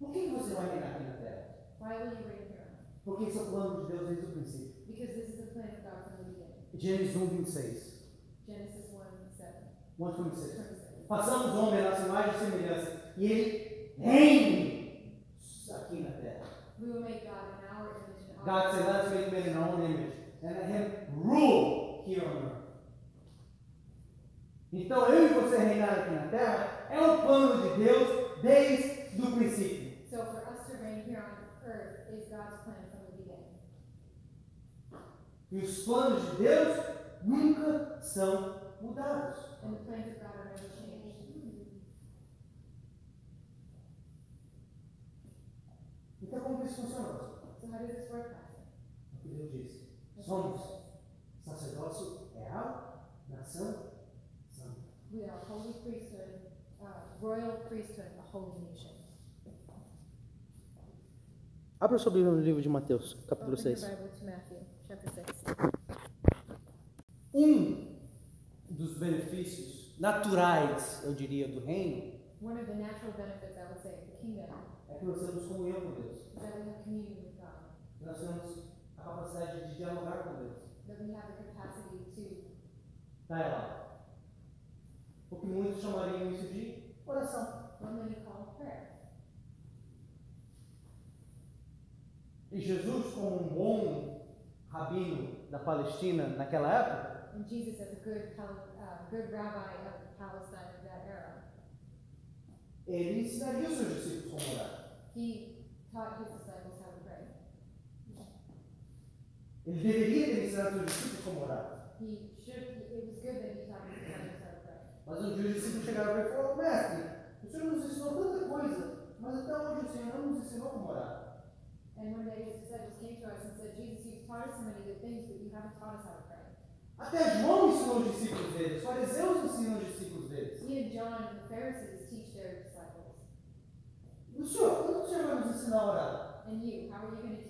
Por que você vai reinar aqui na terra? Why will you reign here? Porque esse é o plano de Deus desde o princípio. Because this is the plan of God from the beginning. Gênesis 1, 26. Genesis 1 7. 1, 26. 27. Passamos o homem a nossa imagem e semelhança. E ele reine aqui na terra. We will make God in our image God said, let's make man in our own image. And let him rule here on earth. Então, eu e você reinar aqui na terra é um plano de Deus desde o princípio. So for us to reign here on earth is God's plan from the beginning. E os planos de Deus nunca são mudados. And the plans of God are never changed. Então, como isso funciona? So how does this work, Pastor? O que Deus disse. Somos sacerdócio real, nação santa. We are a holy priesthood, uh, royal priesthood, a holy nation. Abra sua Bíblia no livro de Mateus, capítulo Open your 6. Bible to Matthew, chapter 6. Um dos benefícios naturais, eu diria, do reino One of the natural benefits, I would say, of the kingdom é que nós temos comunhão com Deus. is that we have communion with God, Nós temos a capacidade de dialogar com Deus. That we have the capacity to Dialogar. O que muitos chamariam isso de oração. what many call prayer. E Jesus, como um bom rabino da Palestina naquela época, And Jesus, as a good, uh, good rabbi of Palestine of that era, ele ensinaria os seus discípulos como orar. he taught his disciples. Ele deveria ter ensinado os seus discípulos como orar. Mas um dia os discípulos chegaram para ele e falaram: Mestre, o Senhor nos ensinou tanta coisa, mas até hoje o Senhor não nos ensinou como orar. And one day his disciples came to us and said, Jesus, you've taught us so many good things, but you haven't taught us how to pray. Até João ensinou os discípulos dele, os fariseus ensinam os discípulos deles. Even John and the Pharisees teach their disciples. E o Senhor, quando o Senhor vai nos ensinar a orar? And you, how are you going to teach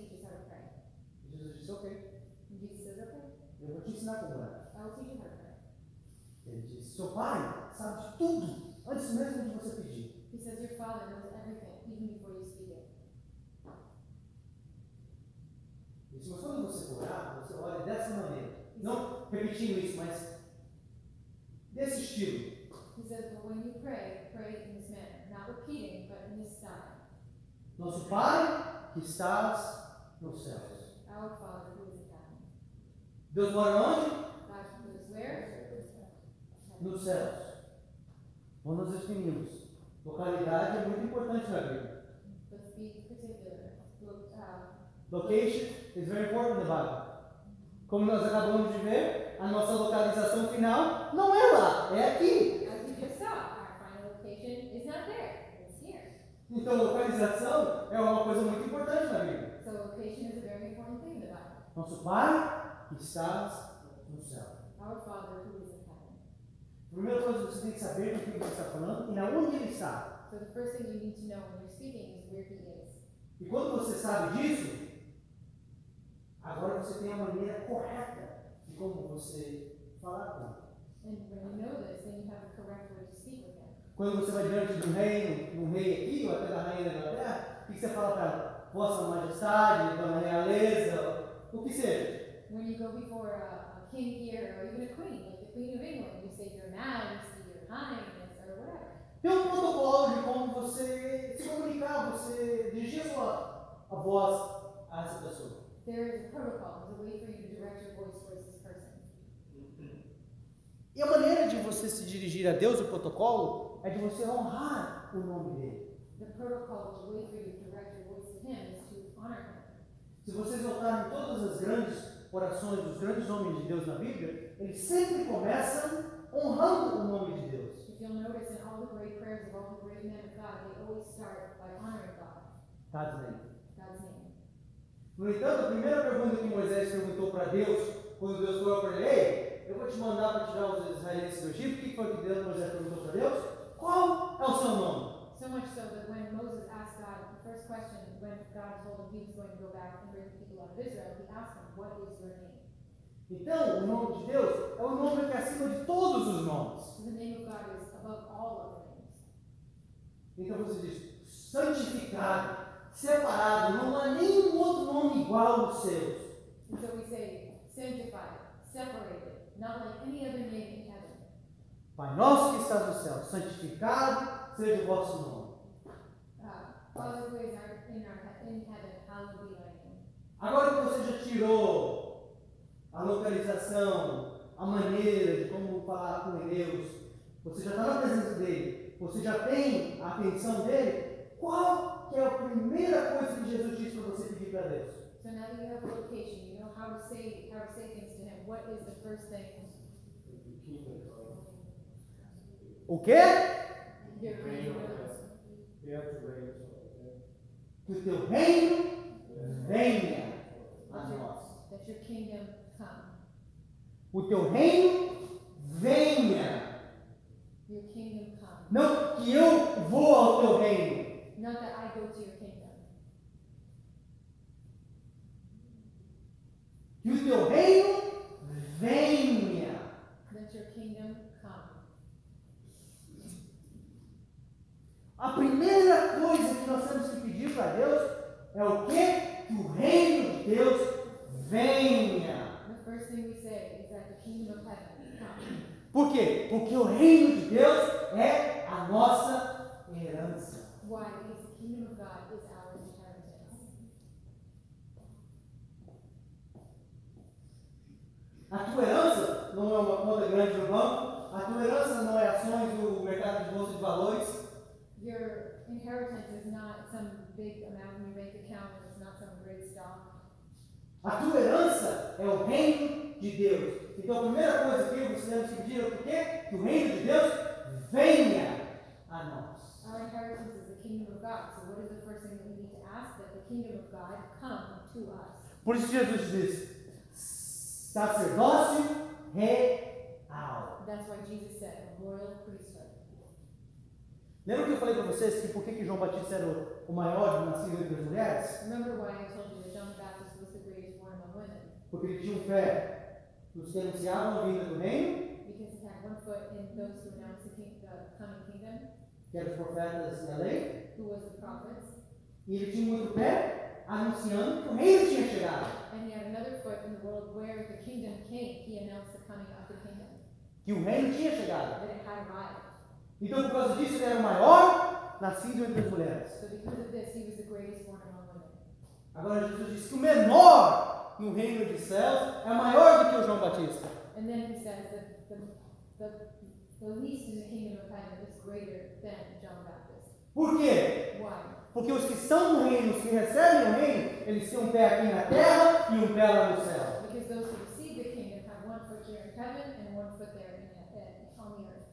us how to pray? E Jesus disse: Ok, Jesus says, okay, eu vou te ensinar como to pray. Ele disse: Seu pai sabe de tudo, antes mesmo de você pedir. He says, your Father knows everything, even before you speak it. Ele disse: Mas quando você orar, você ore dessa maneira. Não repetindo isso, mas desse estilo. He says, but when you pray, pray in this manner, not repeating, but in this style. Nosso Pai que estás nos céus. Our Father who is in heaven. Deus mora onde? Where? Nos céus. Quando nós definimos. Localidade é muito importante na Bíblia. Look, uh, Location is very important in the Bible. Como nós acabamos de ver, a nossa localização final não é lá, é aqui. as we just saw, our final location is not there, it's here. Então, localização é uma coisa muito importante na Bíblia. So location is a very important thing in the Bible. Nosso Pai que estás no céu. Our Father who is in heaven. A primeira coisa que você tem que saber do que ele está falando e na onde ele está. So the first thing you need to know when you're speaking is where He is. E quando você sabe disso, agora você tem a maneira correta de como você falar com ele. And when you know this, then you have the correct way to speak with Him. Quando você vai diante de um rei, um rei aqui, ou até da rainha da Inglaterra, o que você fala para ela? Vossa Majestade, Dona Realeza, o que seja. When you go before a, a king here or even a queen, like the Queen of England, you say your majesty, your highness, or whatever. Tem um protocolo de como você se comunicar, você dirigir a sua a voz a essa pessoa. There is a protocol, there's a way for you to direct your voice towards this person. E a maneira de você se dirigir a Deus, o protocolo, é de você honrar o nome dele. The protocol, the way for you to direct your voice to him is to honor him. Se vocês notarem todas as grandes orações dos grandes homens de Deus na Bíblia, eles sempre começam honrando o nome de Deus. If you'll notice in all the great prayers of all the great men of God, they always start by honoring God, Tá dizendo? No entanto, a primeira pergunta que Moisés perguntou para Deus, quando Deus falou para ele, ei, eu vou te mandar para tirar os israelitas do Egito, o que foi que Deus, Moisés perguntou para Deus? Qual é o seu nome? So much so that when Moses asked God, the first question, when God told him he was going to go back of Israel, asked him, What is your name? Então, o nome de Deus é o nome que é acima de todos os nomes. So the name of God is above all other names. Então você diz, santificado, separado, não há nenhum outro nome igual aos seus. And so we say, sanctified, separated, not like any other name in heaven. Pai nosso que estás no céu, santificado seja o vosso nome. Uh, Father who is in, our, in heaven, hallowed be. Agora que você já tirou a localização, a maneira de como falar com Deus, você já está na presença dele, você já tem a atenção dele, qual que é a primeira coisa que Jesus disse para você pedir para Deus? So now that you have a location, you know how to say how to say things to him. What is the first thing? O quê? Que o teu reino venha a nós. that your kingdom come. O teu reino venha. Your kingdom come. Não que eu vou ao teu reino. Not that I go to your kingdom. Que o teu reino venha. That your kingdom come. A primeira coisa que nós temos que pedir para Deus é o quê? Que o reino de Deus venha. The first thing we say is that the kingdom of heaven come. Por quê? Porque o reino de Deus é a nossa herança. Why? Because the kingdom of God is our inheritance. A tua herança não é uma conta grande no banco, a tua herança não é ações do mercado de bolsa de valores, Your inheritance is not some big amount in your bank account and it's not some great stock. a tua herança é o reino de Deus. Então a primeira coisa que você deve pedir é o quê? Que o reino de Deus venha a nós. Our inheritance is the kingdom of God. So what is the first thing that we need to ask? That the kingdom of God come to us. Por isso Jesus diz, sacerdócio real. That's why Jesus said, royal priesthood. Lembra que eu falei para vocês que por que João Batista era o- o maior nascido entre as mulheres? Remember why I told you that John the Baptist was the greatest born among women? Porque ele tinha um pé nos que anunciavam a vinda do reino, Because he had one foot in those who announced the, king, the coming kingdom, que eram os profetas e a lei, who was the prophets, e ele tinha um outro pé anunciando que o reino tinha chegado, and he had another foot in the world where the kingdom came. He announced the coming of the kingdom, que o reino tinha chegado. Então, por causa disso, ele era o maior nascido entre as mulheres. So this. Agora, Jesus disse que o menor no reino dos céus é maior do que o João Batista. And then he says that the, the, the least in the kingdom of heaven is greater than John the Baptist. Por quê? Why? Porque os que estão no reino, os que recebem o reino, eles têm um pé aqui na terra e um pé lá no céu. Because those who receive the kingdom have one foot here in heaven and one foot there in, uh, on the earth.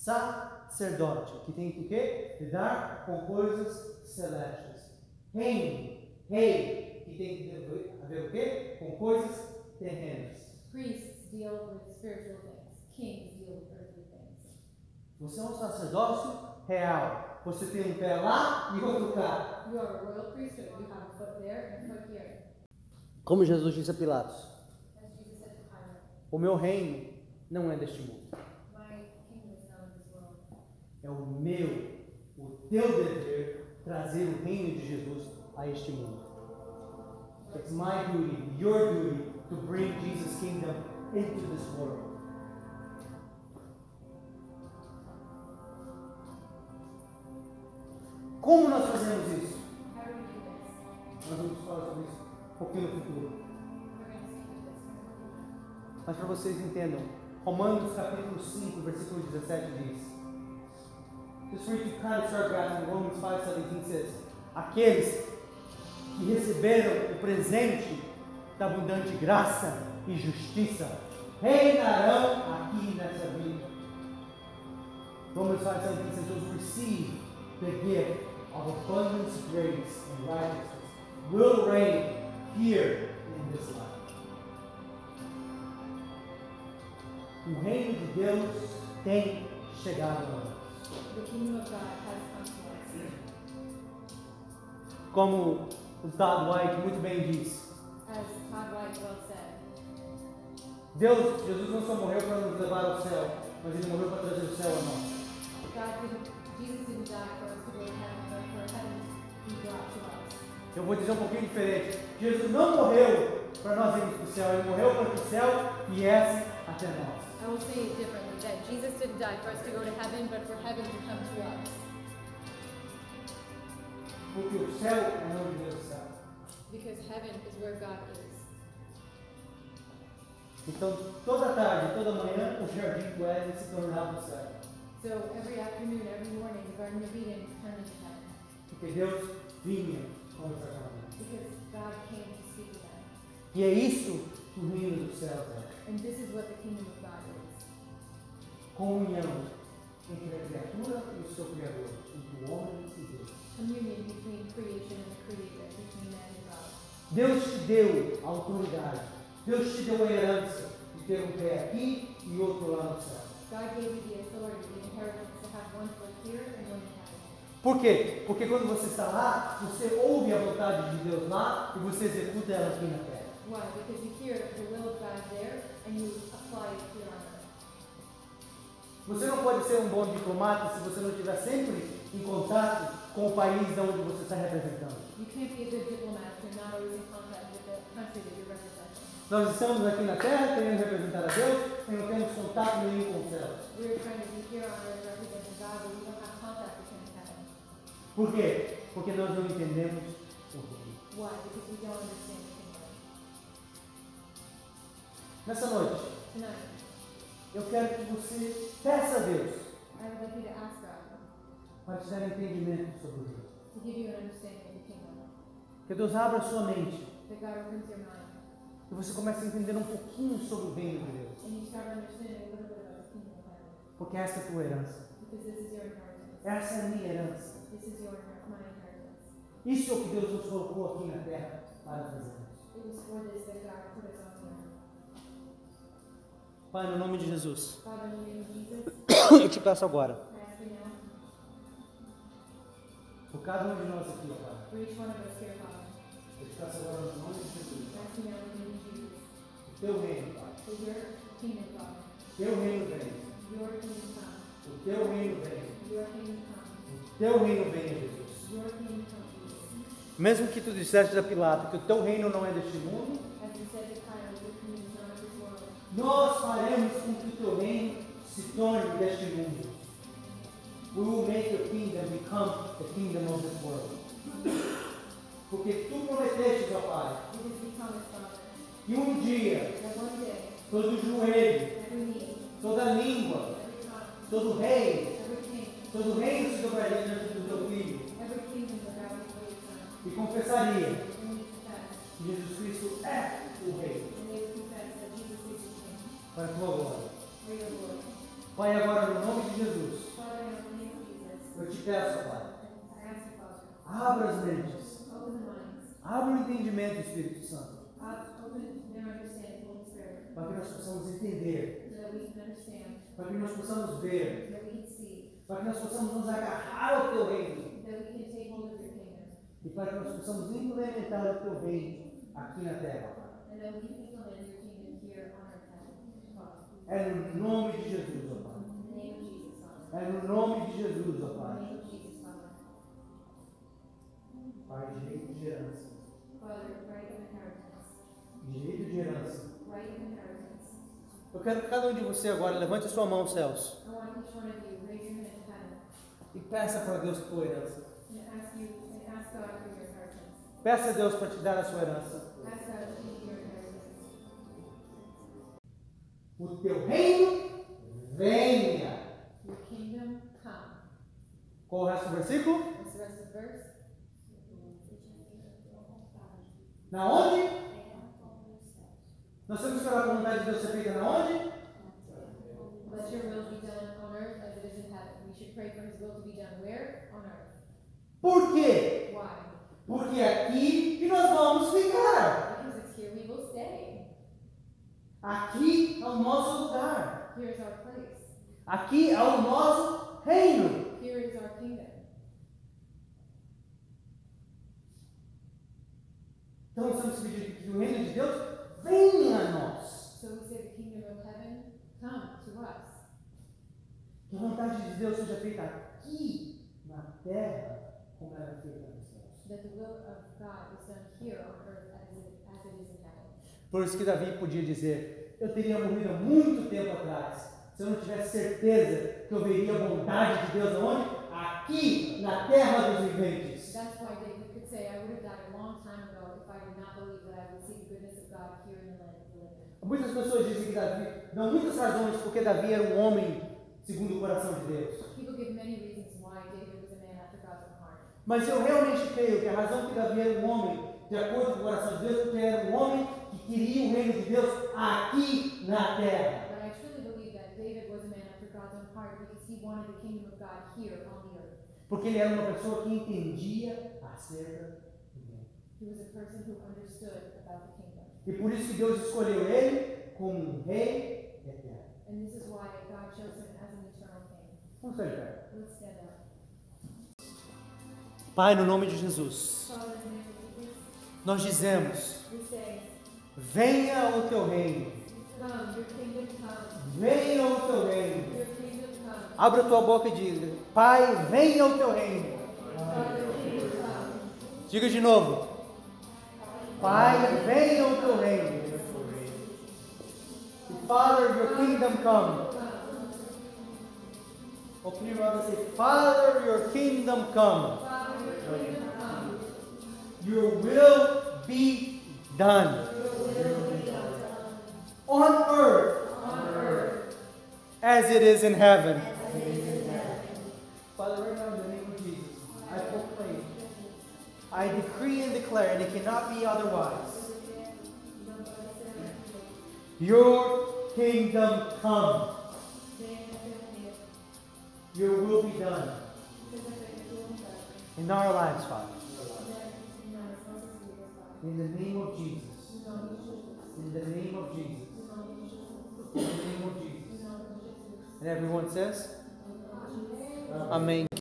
Sacerdote, que tem que o quê? Lidar com coisas celestes. Reino, rei, que tem que ter- haver o quê? Com coisas terrenas. Priests deal with spiritual things. Kings deal with earthly things. Você é um sacerdócio real. Você tem um pé lá e outro cá. You are a royal priesthood. You have a foot there and a foot here. Como Jesus disse a Pilatos: O meu reino não é deste mundo. My kingdom is not of this world. É o meu, o teu dever trazer o reino de Jesus a este mundo. It's my duty, your duty, to bring Jesus' kingdom into this world. Como nós fazemos isso? Nós vamos falar sobre isso um pouquinho no futuro. Mas para vocês entendam, Romanos capítulo 5, versículo 17 diz. Just for you to kind of start grasping, Romans 5, 17 says, Aqueles que receberam o presente da abundante graça e justiça reinarão aqui nessa vida. Romans 5, 17 says, Those who receive the gift of abundance grace and righteousness will reign here in this life. O reino de Deus tem chegado a nós. Como o Todd White muito bem said, Deus, Jesus não só morreu para nos levar ao céu, mas ele morreu para trazer o céu a nós. Eu vou dizer um pouquinho diferente. Jesus não morreu para nós irmos para o céu, ele morreu para que o céu viesse até nós. I will say it differently, that Jesus didn't die for us to go to heaven, but for heaven to come to us. Porque o céu é onde Deus está. Because heaven is where God is. Então, toda tarde, toda manhã, o jardim do Éden se tornava o céu. So every afternoon, every morning, the Garden of Eden turned into heaven. Porque Deus vinha conversar com nós. Because God came to speak them. E é isso o reino dos céus é. And this is what the kingdom of is. Comunhão entre a criatura e o seu Criador, entre o homem e Deus. Deus te deu a autoridade. Deus te deu a herança de ter um pé aqui e outro lá no céu. Por quê? Porque quando você está lá, você ouve a vontade de Deus lá e você executa ela aqui na terra. Why? Because you hear the will of God there and you apply it. Você não pode ser um bom diplomata se você não estiver sempre em contato com o país de onde você está representando. Nós estamos aqui na terra querendo representar a Deus e não temos contato nenhum com in heaven. Por quê? Porque nós não entendemos o kingdom. Nessa noite, Tonight, eu quero que você peça a Deus para te dar entendimento sobre o reino. Que Deus abra a sua mente e você comece a entender um pouquinho sobre o reino de Deus. Porque essa é a tua herança. Essa é a minha herança. Isso é o que Deus nos colocou aqui na terra para fazermos. Pai, no nome de Jesus, eu te peço agora, por cada um de nós aqui, Pai, eu te peço agora no nome de Jesus, o teu reino, Pai, teu reino vem, o teu reino vem, o teu reino come, Jesus. Mesmo que tu disseste a Pilato que o teu reino não é deste mundo, nós faremos com que o teu reino se torne deste mundo. We will make your kingdom become the kingdom of this world. Porque tu prometeste, ó Pai, que um dia todo joelho, toda língua, todo rei, todo reino se dobraria diante do teu filho e confessaria que Jesus Cristo é o rei para a tua glória. Pai, agora no nome de Jesus, eu te peço, Pai, abra as mentes, abra o entendimento, Espírito Santo, para que nós possamos entender, para que nós possamos ver, para que nós possamos nos agarrar ao teu reino. E para que nós possamos implementar o teu reino aqui na terra, Pai. and that we can implement your kingdom here on earth, Father. É no nome de Jesus, ó Pai. É no nome de Jesus, ó Pai. Pai, direito de herança. Direito de herança. Eu quero que cada um de você agora levante a sua mão céus e peça para Deus a tua herança. Peça a Deus para te dar a sua herança. O teu reino venha. Your kingdom come. Qual o resto do versículo? What's the rest of the verse? Na onde? Nós temos que esperar a vontade de Deus ser feita na onde? Let your will be done on earth as it is in heaven. We should pray for His will to be done where? On earth. Por quê? Why? Porque é aqui que nós vamos ficar. Because it's here we will stay. Aqui é o nosso lugar. Here is our place. Aqui é o nosso reino. Here is our kingdom. Então nós temos que o reino de Deus venha a nós. So we say the kingdom of heaven come to us. Que a vontade de Deus seja feita aqui na terra como ela é feita nos céus. That the will of God is done here on earth as it, as it is in heaven. Por isso que Davi podia dizer: Eu teria morrido há muito tempo atrás se eu não tivesse certeza que eu veria a bondade de Deus aonde? Aqui na terra dos viventes. That's why David could say, I would have died a long time ago if I did not believe that I would see the goodness of God here in the land of the living. Muitas pessoas dizem que Davi, dão muitas razões porque Davi era um homem segundo o coração de Deus. People give many reasons why David was a man after God's own heart. Mas eu realmente creio que a razão que Davi era um homem de acordo com o coração de Deus, porque era um homem queria o reino de Deus aqui na terra. But I truly believe that David was a man after God's own heart because he wanted the kingdom of God here on the earth. Porque ele era uma pessoa que entendia acerca do reino. E por isso que Deus escolheu ele como um rei eterno. And this is why God chose him as an eternal king. Vamos de pé. Pai, no nome de Jesus, nós dizemos: venha o teu reino, venha o teu reino. Abra tua boca e diga: Pai, venha o teu reino. Diga de novo: Pai, venha o teu reino. Father, your kingdom come. Open your mouth and. Father, your kingdom come. Your will be done. On earth. As it is in heaven. Father, right now in the name of Jesus, I proclaim, I decree and declare, and it cannot be otherwise. Your kingdom come. Your will be done in our lives, Father. In the name of Jesus. In the name of Jesus. In the name of Jesus. And everyone says, Amen.